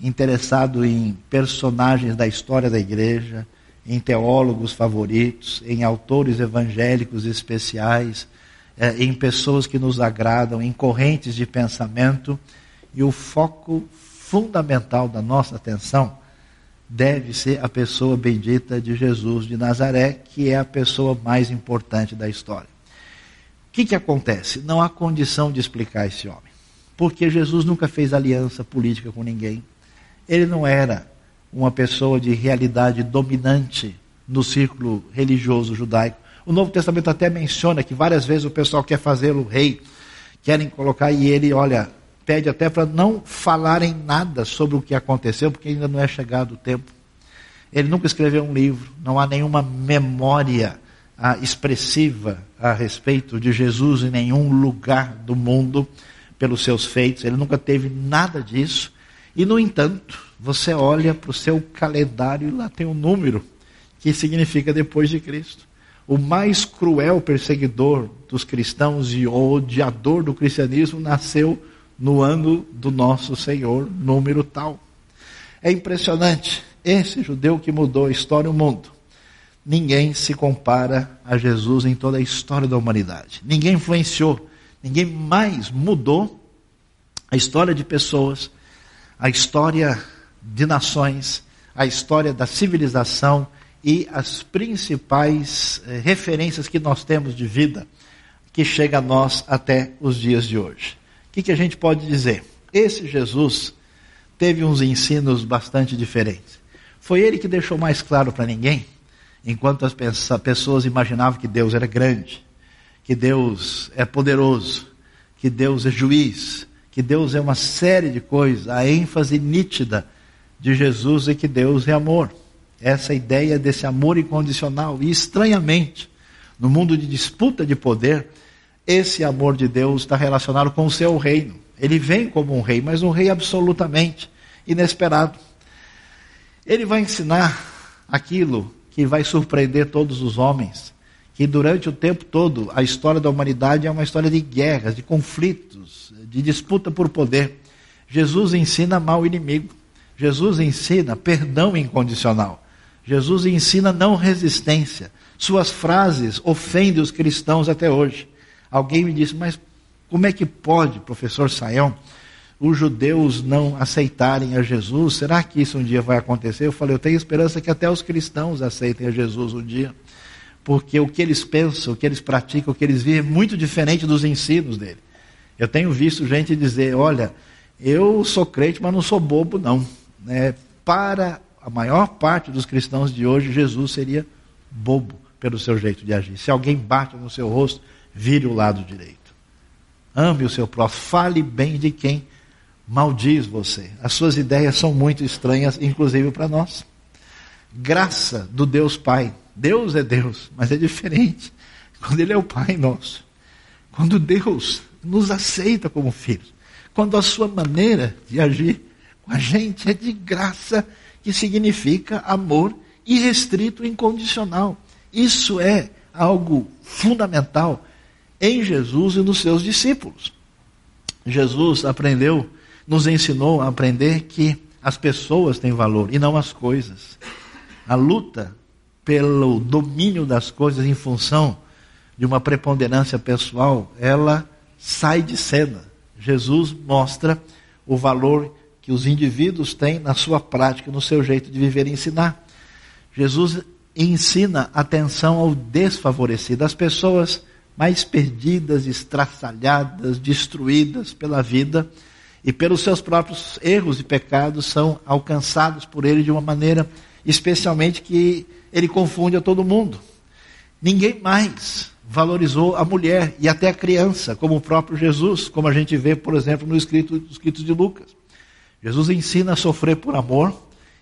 interessado em personagens da história da igreja, em teólogos favoritos, em autores evangélicos especiais, é, em pessoas que nos agradam, em correntes de pensamento, e o foco fundamental da nossa atenção deve ser a pessoa bendita de Jesus de Nazaré, que é a pessoa mais importante da história que, que acontece? Não há condição de explicar esse homem. Porque Jesus nunca fez aliança política com ninguém. Ele não era uma pessoa de realidade dominante no círculo religioso judaico. O Novo Testamento até menciona que várias vezes o pessoal quer fazê-lo rei, querem colocar, e ele, olha, pede até para não falarem nada sobre o que aconteceu, porque ainda não é chegado o tempo. Ele nunca escreveu um livro, não há nenhuma memória ah, expressiva a respeito de Jesus em nenhum lugar do mundo pelos seus feitos, ele nunca teve nada disso. E, no entanto, você olha para o seu calendário e lá tem um número que significa depois de Cristo. o mais cruel perseguidor dos cristãos e odiador do cristianismo, nasceu no ano do nosso Senhor, número tal. É impressionante. Esse judeu que mudou a história e o mundo. Ninguém se compara a Jesus em toda a história da humanidade. Ninguém influenciou, ninguém mais mudou a história de pessoas, a história de nações, a história da civilização e as principais eh, referências que nós temos de vida que chega a nós até os dias de hoje. O que, que a gente pode dizer? Esse Jesus teve uns ensinos bastante diferentes. Foi ele que deixou mais claro para ninguém, enquanto as pessoas imaginavam que Deus era grande, que Deus é poderoso, que Deus é juiz, que Deus é uma série de coisas, a ênfase nítida de Jesus é que Deus é amor. Essa ideia desse amor incondicional. E estranhamente, no mundo de disputa de poder, esse amor de Deus está relacionado com o seu reino. Ele vem como um rei, mas um rei absolutamente inesperado. Ele vai ensinar aquilo que vai surpreender todos os homens, que durante o tempo todo a história da humanidade é uma história de guerras, de conflitos, de disputa por poder. Jesus ensina amar o inimigo. Jesus ensina perdão incondicional. Jesus ensina não resistência. Suas frases ofendem os cristãos até hoje. Alguém me disse, mas como é que pode, professor Saião, os judeus não aceitarem a Jesus? Será que isso um dia vai acontecer? Eu falei, eu tenho esperança que até os cristãos aceitem a Jesus um dia. Porque o que eles pensam, o que eles praticam, o que eles vivem é muito diferente dos ensinos dele. Eu tenho visto gente dizer, olha, eu sou crente, mas não sou bobo, não. É, para a maior parte dos cristãos de hoje, Jesus seria bobo pelo seu jeito de agir. Se alguém bate no seu rosto, vire o lado direito. Ame o seu próximo, fale bem de quem maldiz você. As suas ideias são muito estranhas, inclusive para nós. Graça do Deus Pai. Deus é Deus, mas é diferente quando Ele é o Pai nosso. Quando Deus nos aceita como filhos. Quando a sua maneira de agir a gente é de graça, que significa amor irrestrito, incondicional. Isso é algo fundamental em Jesus e nos seus discípulos. Jesus aprendeu, nos ensinou a aprender que as pessoas têm valor e não as coisas. A luta pelo domínio das coisas em função de uma preponderância pessoal, ela sai de cena. Jesus mostra o valor que os indivíduos têm na sua prática, no seu jeito de viver e ensinar. Jesus ensina atenção ao desfavorecido, às pessoas mais perdidas, estraçalhadas, destruídas pela vida e pelos seus próprios erros e pecados são alcançados por ele de uma maneira especialmente que ele confunde a todo mundo. Ninguém mais valorizou a mulher e até a criança, como o próprio Jesus, como a gente vê, por exemplo, no escrito, escrito de Lucas. Jesus ensina a sofrer por amor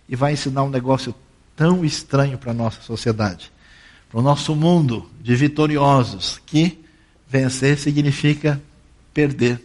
e vai ensinar um negócio tão estranho para a nossa sociedade, para o nosso mundo de vitoriosos, que vencer significa perder,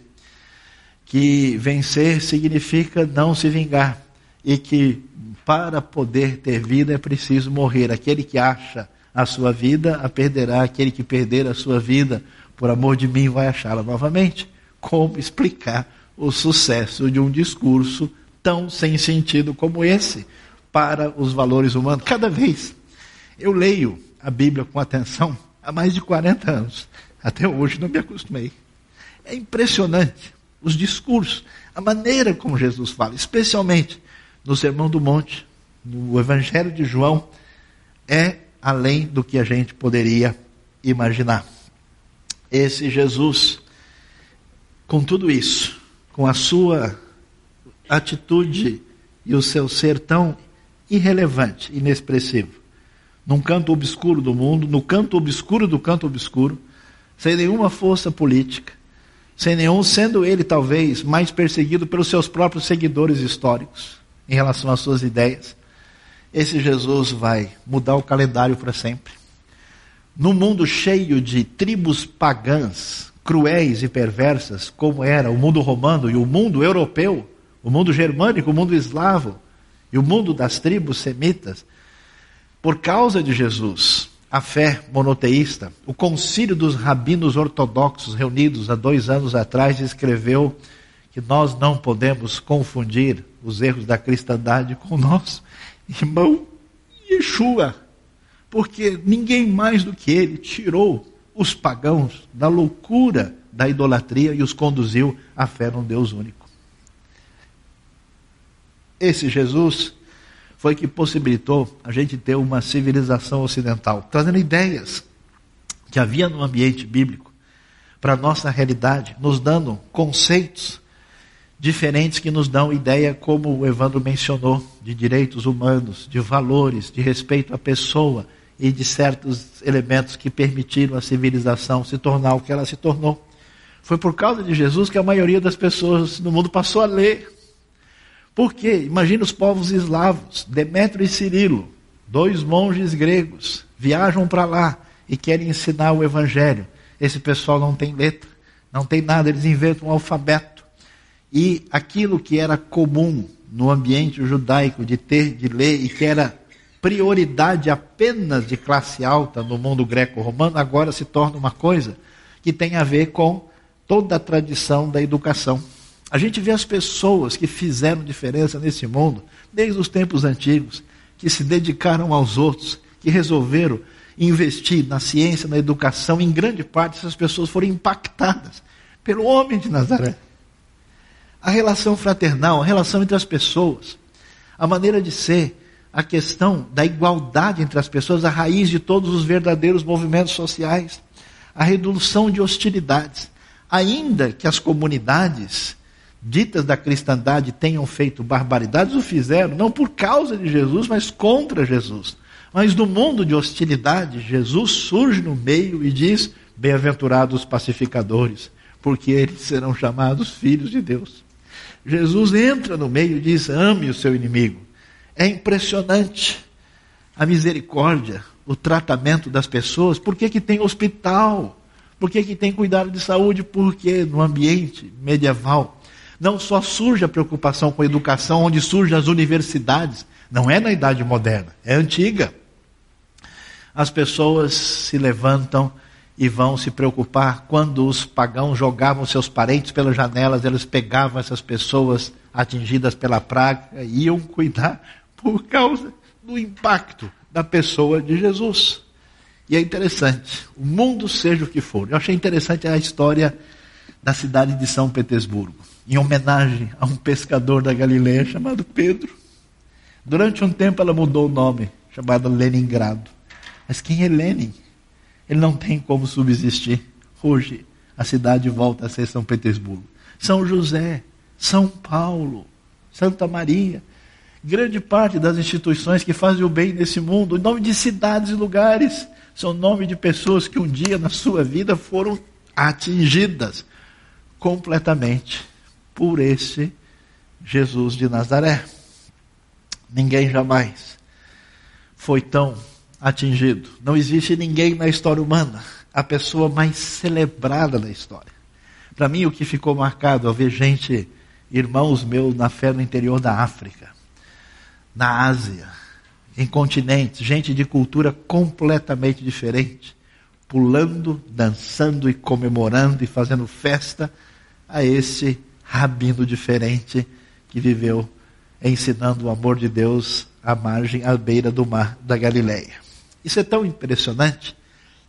que vencer significa não se vingar e que para poder ter vida é preciso morrer. Aquele que acha a sua vida a perderá, aquele que perder a sua vida por amor de mim vai achá-la novamente. Como explicar o sucesso de um discurso tão sem sentido como esse para os valores humanos. Cada vez eu leio a Bíblia com atenção há mais de 40 anos. Até hoje não me acostumei. É impressionante os discursos, a maneira como Jesus fala, especialmente no Sermão do Monte, no Evangelho de João, é além do que a gente poderia imaginar. Esse Jesus, com tudo isso, com a sua atitude e o seu ser tão irrelevante, inexpressivo, num canto obscuro do mundo, no canto obscuro do canto obscuro, sem nenhuma força política, sem nenhum, sendo ele talvez mais perseguido pelos seus próprios seguidores históricos em relação às suas ideias. Esse Jesus vai mudar o calendário para sempre. Num mundo cheio de tribos pagãs, cruéis e perversas, como era o mundo romano e o mundo europeu, o mundo germânico, o mundo eslavo e o mundo das tribos semitas, por causa de Jesus, a fé monoteísta, o concílio dos rabinos ortodoxos reunidos há dois anos atrás escreveu que nós não podemos confundir os erros da cristandade com o nosso irmão Yeshua, porque ninguém mais do que ele tirou os pagãos da loucura da idolatria e os conduziu à fé num Deus único. Esse Jesus foi que possibilitou a gente ter uma civilização ocidental, trazendo ideias que havia no ambiente bíblico para a nossa realidade, nos dando conceitos diferentes que nos dão ideia, como o Evandro mencionou, de direitos humanos, de valores, de respeito à pessoa e de certos elementos que permitiram a civilização se tornar o que ela se tornou. Foi por causa de Jesus que a maioria das pessoas no mundo passou a ler por quê? Imagina os povos eslavos, Demétrio e Cirilo, dois monges gregos, viajam para lá e querem ensinar o evangelho. Esse pessoal não tem letra, não tem nada, eles inventam um alfabeto. E aquilo que era comum no ambiente judaico de ter, de ler e que era prioridade apenas de classe alta no mundo greco-romano, agora se torna uma coisa que tem a ver com toda a tradição da educação. A gente vê as pessoas que fizeram diferença nesse mundo, desde os tempos antigos, que se dedicaram aos outros, que resolveram investir na ciência, na educação. Em grande parte, essas pessoas foram impactadas pelo homem de Nazaré. A relação fraternal, a relação entre as pessoas, a maneira de ser, a questão da igualdade entre as pessoas, a raiz de todos os verdadeiros movimentos sociais, a redução de hostilidades. Ainda que as comunidades ditas da cristandade tenham feito barbaridades, o fizeram, não por causa de Jesus, mas contra Jesus. Mas no mundo de hostilidade, Jesus surge no meio e diz: Bem-aventurados os pacificadores, porque eles serão chamados filhos de Deus. Jesus entra no meio e diz: Ame o seu inimigo. É impressionante a misericórdia, o tratamento das pessoas. Por que, que tem hospital? Por que, que tem cuidado de saúde? Porque no ambiente medieval não só surge a preocupação com a educação, onde surgem as universidades, não é na idade moderna, é antiga. As pessoas se levantam e vão se preocupar quando os pagãos jogavam seus parentes pelas janelas, eles pegavam essas pessoas atingidas pela praga e iam cuidar por causa do impacto da pessoa de Jesus. E é interessante, o mundo seja o que for. Eu achei interessante a história da cidade de São Petersburgo em homenagem a um pescador da Galileia chamado Pedro. Durante um tempo ela mudou o nome, chamada Leningrado. Mas quem é Lenin? Ele não tem como subsistir. Hoje a cidade volta a ser São Petersburgo. São José, São Paulo, Santa Maria, grande parte das instituições que fazem o bem nesse mundo, em nome de cidades e lugares, são nome de pessoas que um dia na sua vida foram atingidas completamente por esse Jesus de Nazaré. Ninguém jamais foi tão atingido. Não existe ninguém na história humana, a pessoa mais celebrada da história. Para mim, o que ficou marcado ao ver gente, irmãos meus, na fé no interior da África, na Ásia, em continentes, gente de cultura completamente diferente, pulando, dançando e comemorando e fazendo festa a esse rabino diferente que viveu ensinando o amor de Deus à margem, à beira do mar da Galileia. Isso é tão impressionante.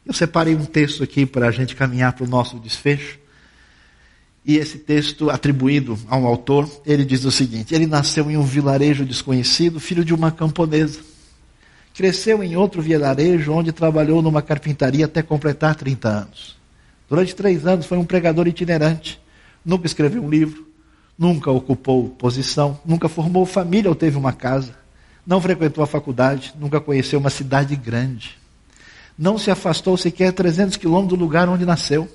Eu separei um texto aqui para a gente caminhar para o nosso desfecho. E esse texto, atribuído a um autor, ele diz o seguinte: Ele nasceu em um vilarejo desconhecido, filho de uma camponesa. Cresceu em outro vilarejo, onde trabalhou numa carpintaria até completar 30 anos. Durante três anos foi um pregador itinerante nunca escreveu um livro, nunca ocupou posição, nunca formou família ou teve uma casa, não frequentou a faculdade, nunca conheceu uma cidade grande, não se afastou sequer 300 quilômetros do lugar onde nasceu,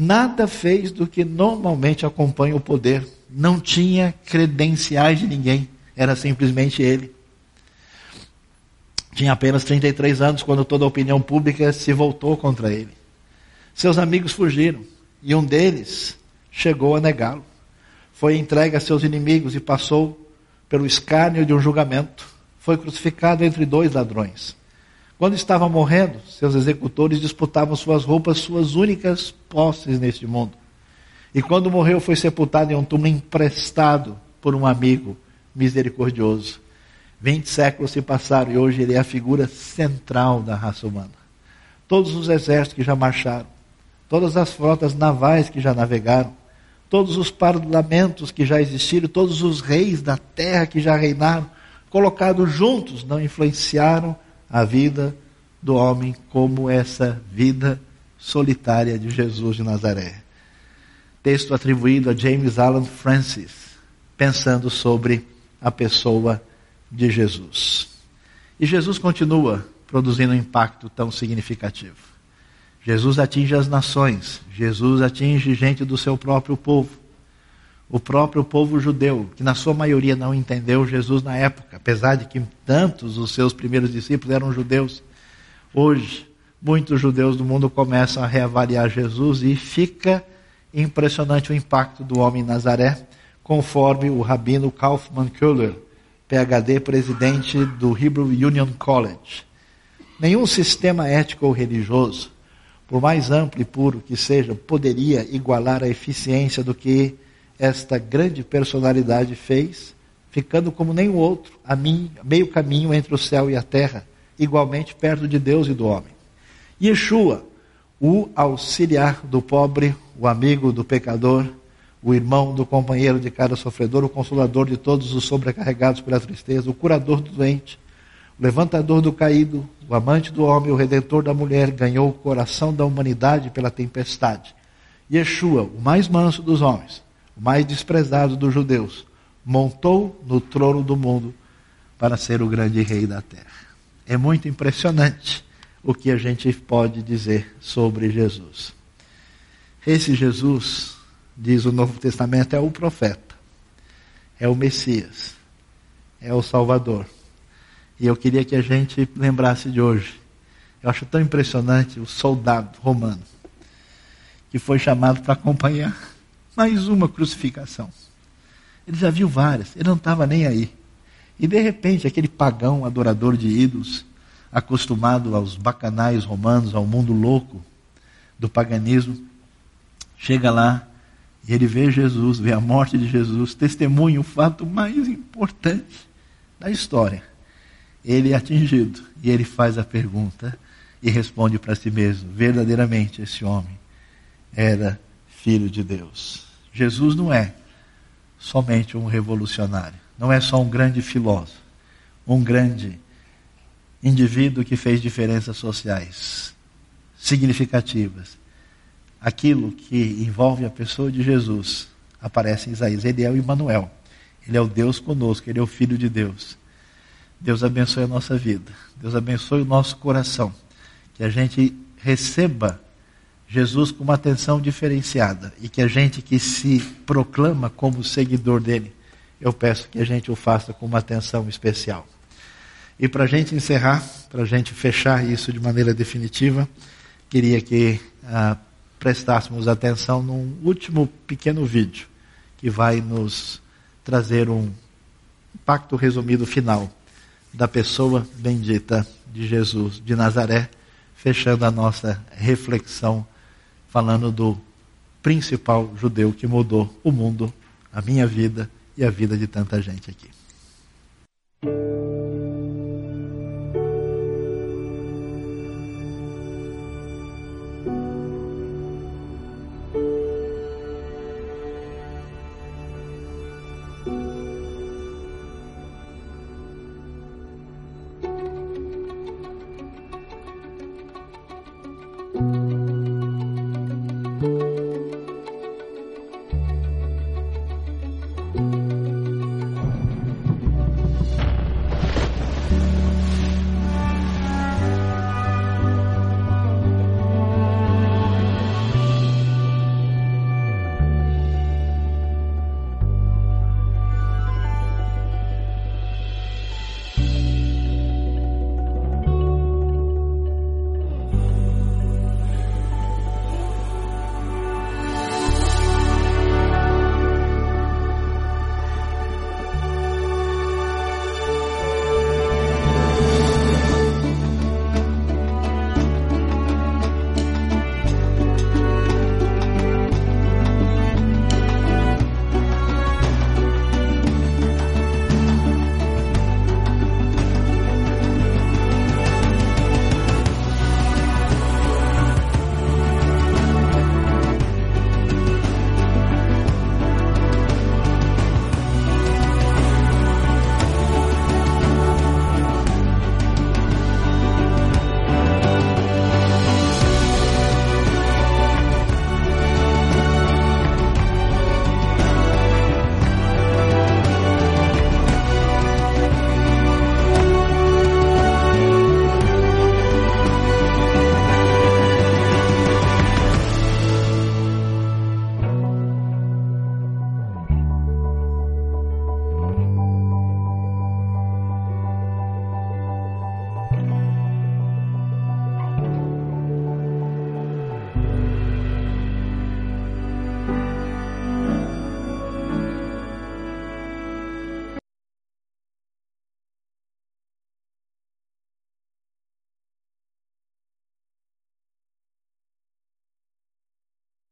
nada fez do que normalmente acompanha o poder, não tinha credenciais de ninguém, era simplesmente ele. Tinha apenas 33 anos quando toda a opinião pública se voltou contra ele. Seus amigos fugiram e um deles chegou a negá-lo. Foi entregue a seus inimigos e passou pelo escárnio de um julgamento. Foi crucificado entre dois ladrões. Quando estava morrendo, seus executores disputavam suas roupas, suas únicas posses neste mundo. E quando morreu, foi sepultado em um túmulo emprestado por um amigo misericordioso. Vinte séculos se passaram e hoje ele é a figura central da raça humana. Todos os exércitos que já marcharam, todas as frotas navais que já navegaram, todos os parlamentos que já existiram, todos os reis da terra que já reinaram, colocados juntos, não influenciaram a vida do homem como essa vida solitária de Jesus de Nazaré. Texto atribuído a James Alan Francis, pensando sobre a pessoa de Jesus. E Jesus continua produzindo um impacto tão significativo. Jesus atinge as nações, Jesus atinge gente do seu próprio povo. O próprio povo judeu, que na sua maioria não entendeu Jesus na época, apesar de que tantos os seus primeiros discípulos eram judeus. Hoje, muitos judeus do mundo começam a reavaliar Jesus e fica impressionante o impacto do homem em Nazaré, conforme o rabino Kaufman Köhler PhD, presidente do Hebrew Union College. Nenhum sistema ético ou religioso, por mais amplo e puro que seja, poderia igualar a eficiência do que esta grande personalidade fez, ficando como nenhum outro, a mim, meio caminho entre o céu e a terra, igualmente perto de Deus e do homem. Yeshua, o auxiliar do pobre, o amigo do pecador, o irmão do companheiro de cada sofredor, o consolador de todos os sobrecarregados pela tristeza, o curador do doente, o levantador do caído, o amante do homem, o redentor da mulher, ganhou o coração da humanidade pela tempestade. Yeshua, o mais manso dos homens, o mais desprezado dos judeus, montou no trono do mundo para ser o grande rei da terra. É muito impressionante o que a gente pode dizer sobre Jesus. Esse Jesus diz o Novo Testamento, é o profeta, é o Messias, é o Salvador. E eu queria que a gente lembrasse de hoje. Eu acho tão impressionante o soldado romano que foi chamado para acompanhar mais uma crucificação. Ele já viu várias, ele não estava nem aí. E de repente, aquele pagão adorador de ídolos, acostumado aos bacanais romanos, ao mundo louco do paganismo, chega lá e ele vê Jesus, vê a morte de Jesus, testemunha o fato mais importante da história. Ele é atingido e ele faz a pergunta e responde para si mesmo: verdadeiramente esse homem era filho de Deus. Jesus não é somente um revolucionário, não é só um grande filósofo, um grande indivíduo que fez diferenças sociais significativas aquilo que envolve a pessoa de Jesus aparece em Isaías. Ele é o Emmanuel. Ele é o Deus conosco, ele é o Filho de Deus. Deus abençoe a nossa vida. Deus abençoe o nosso coração. Que a gente receba Jesus com uma atenção diferenciada. E que a gente que se proclama como seguidor dele, eu peço que a gente o faça com uma atenção especial. E para a gente encerrar, para a gente fechar isso de maneira definitiva, queria que ah, prestássemos atenção num último pequeno vídeo que vai nos trazer um impacto resumido final da pessoa bendita de Jesus de Nazaré, fechando a nossa reflexão falando do principal judeu que mudou o mundo, a minha vida e a vida de tanta gente aqui.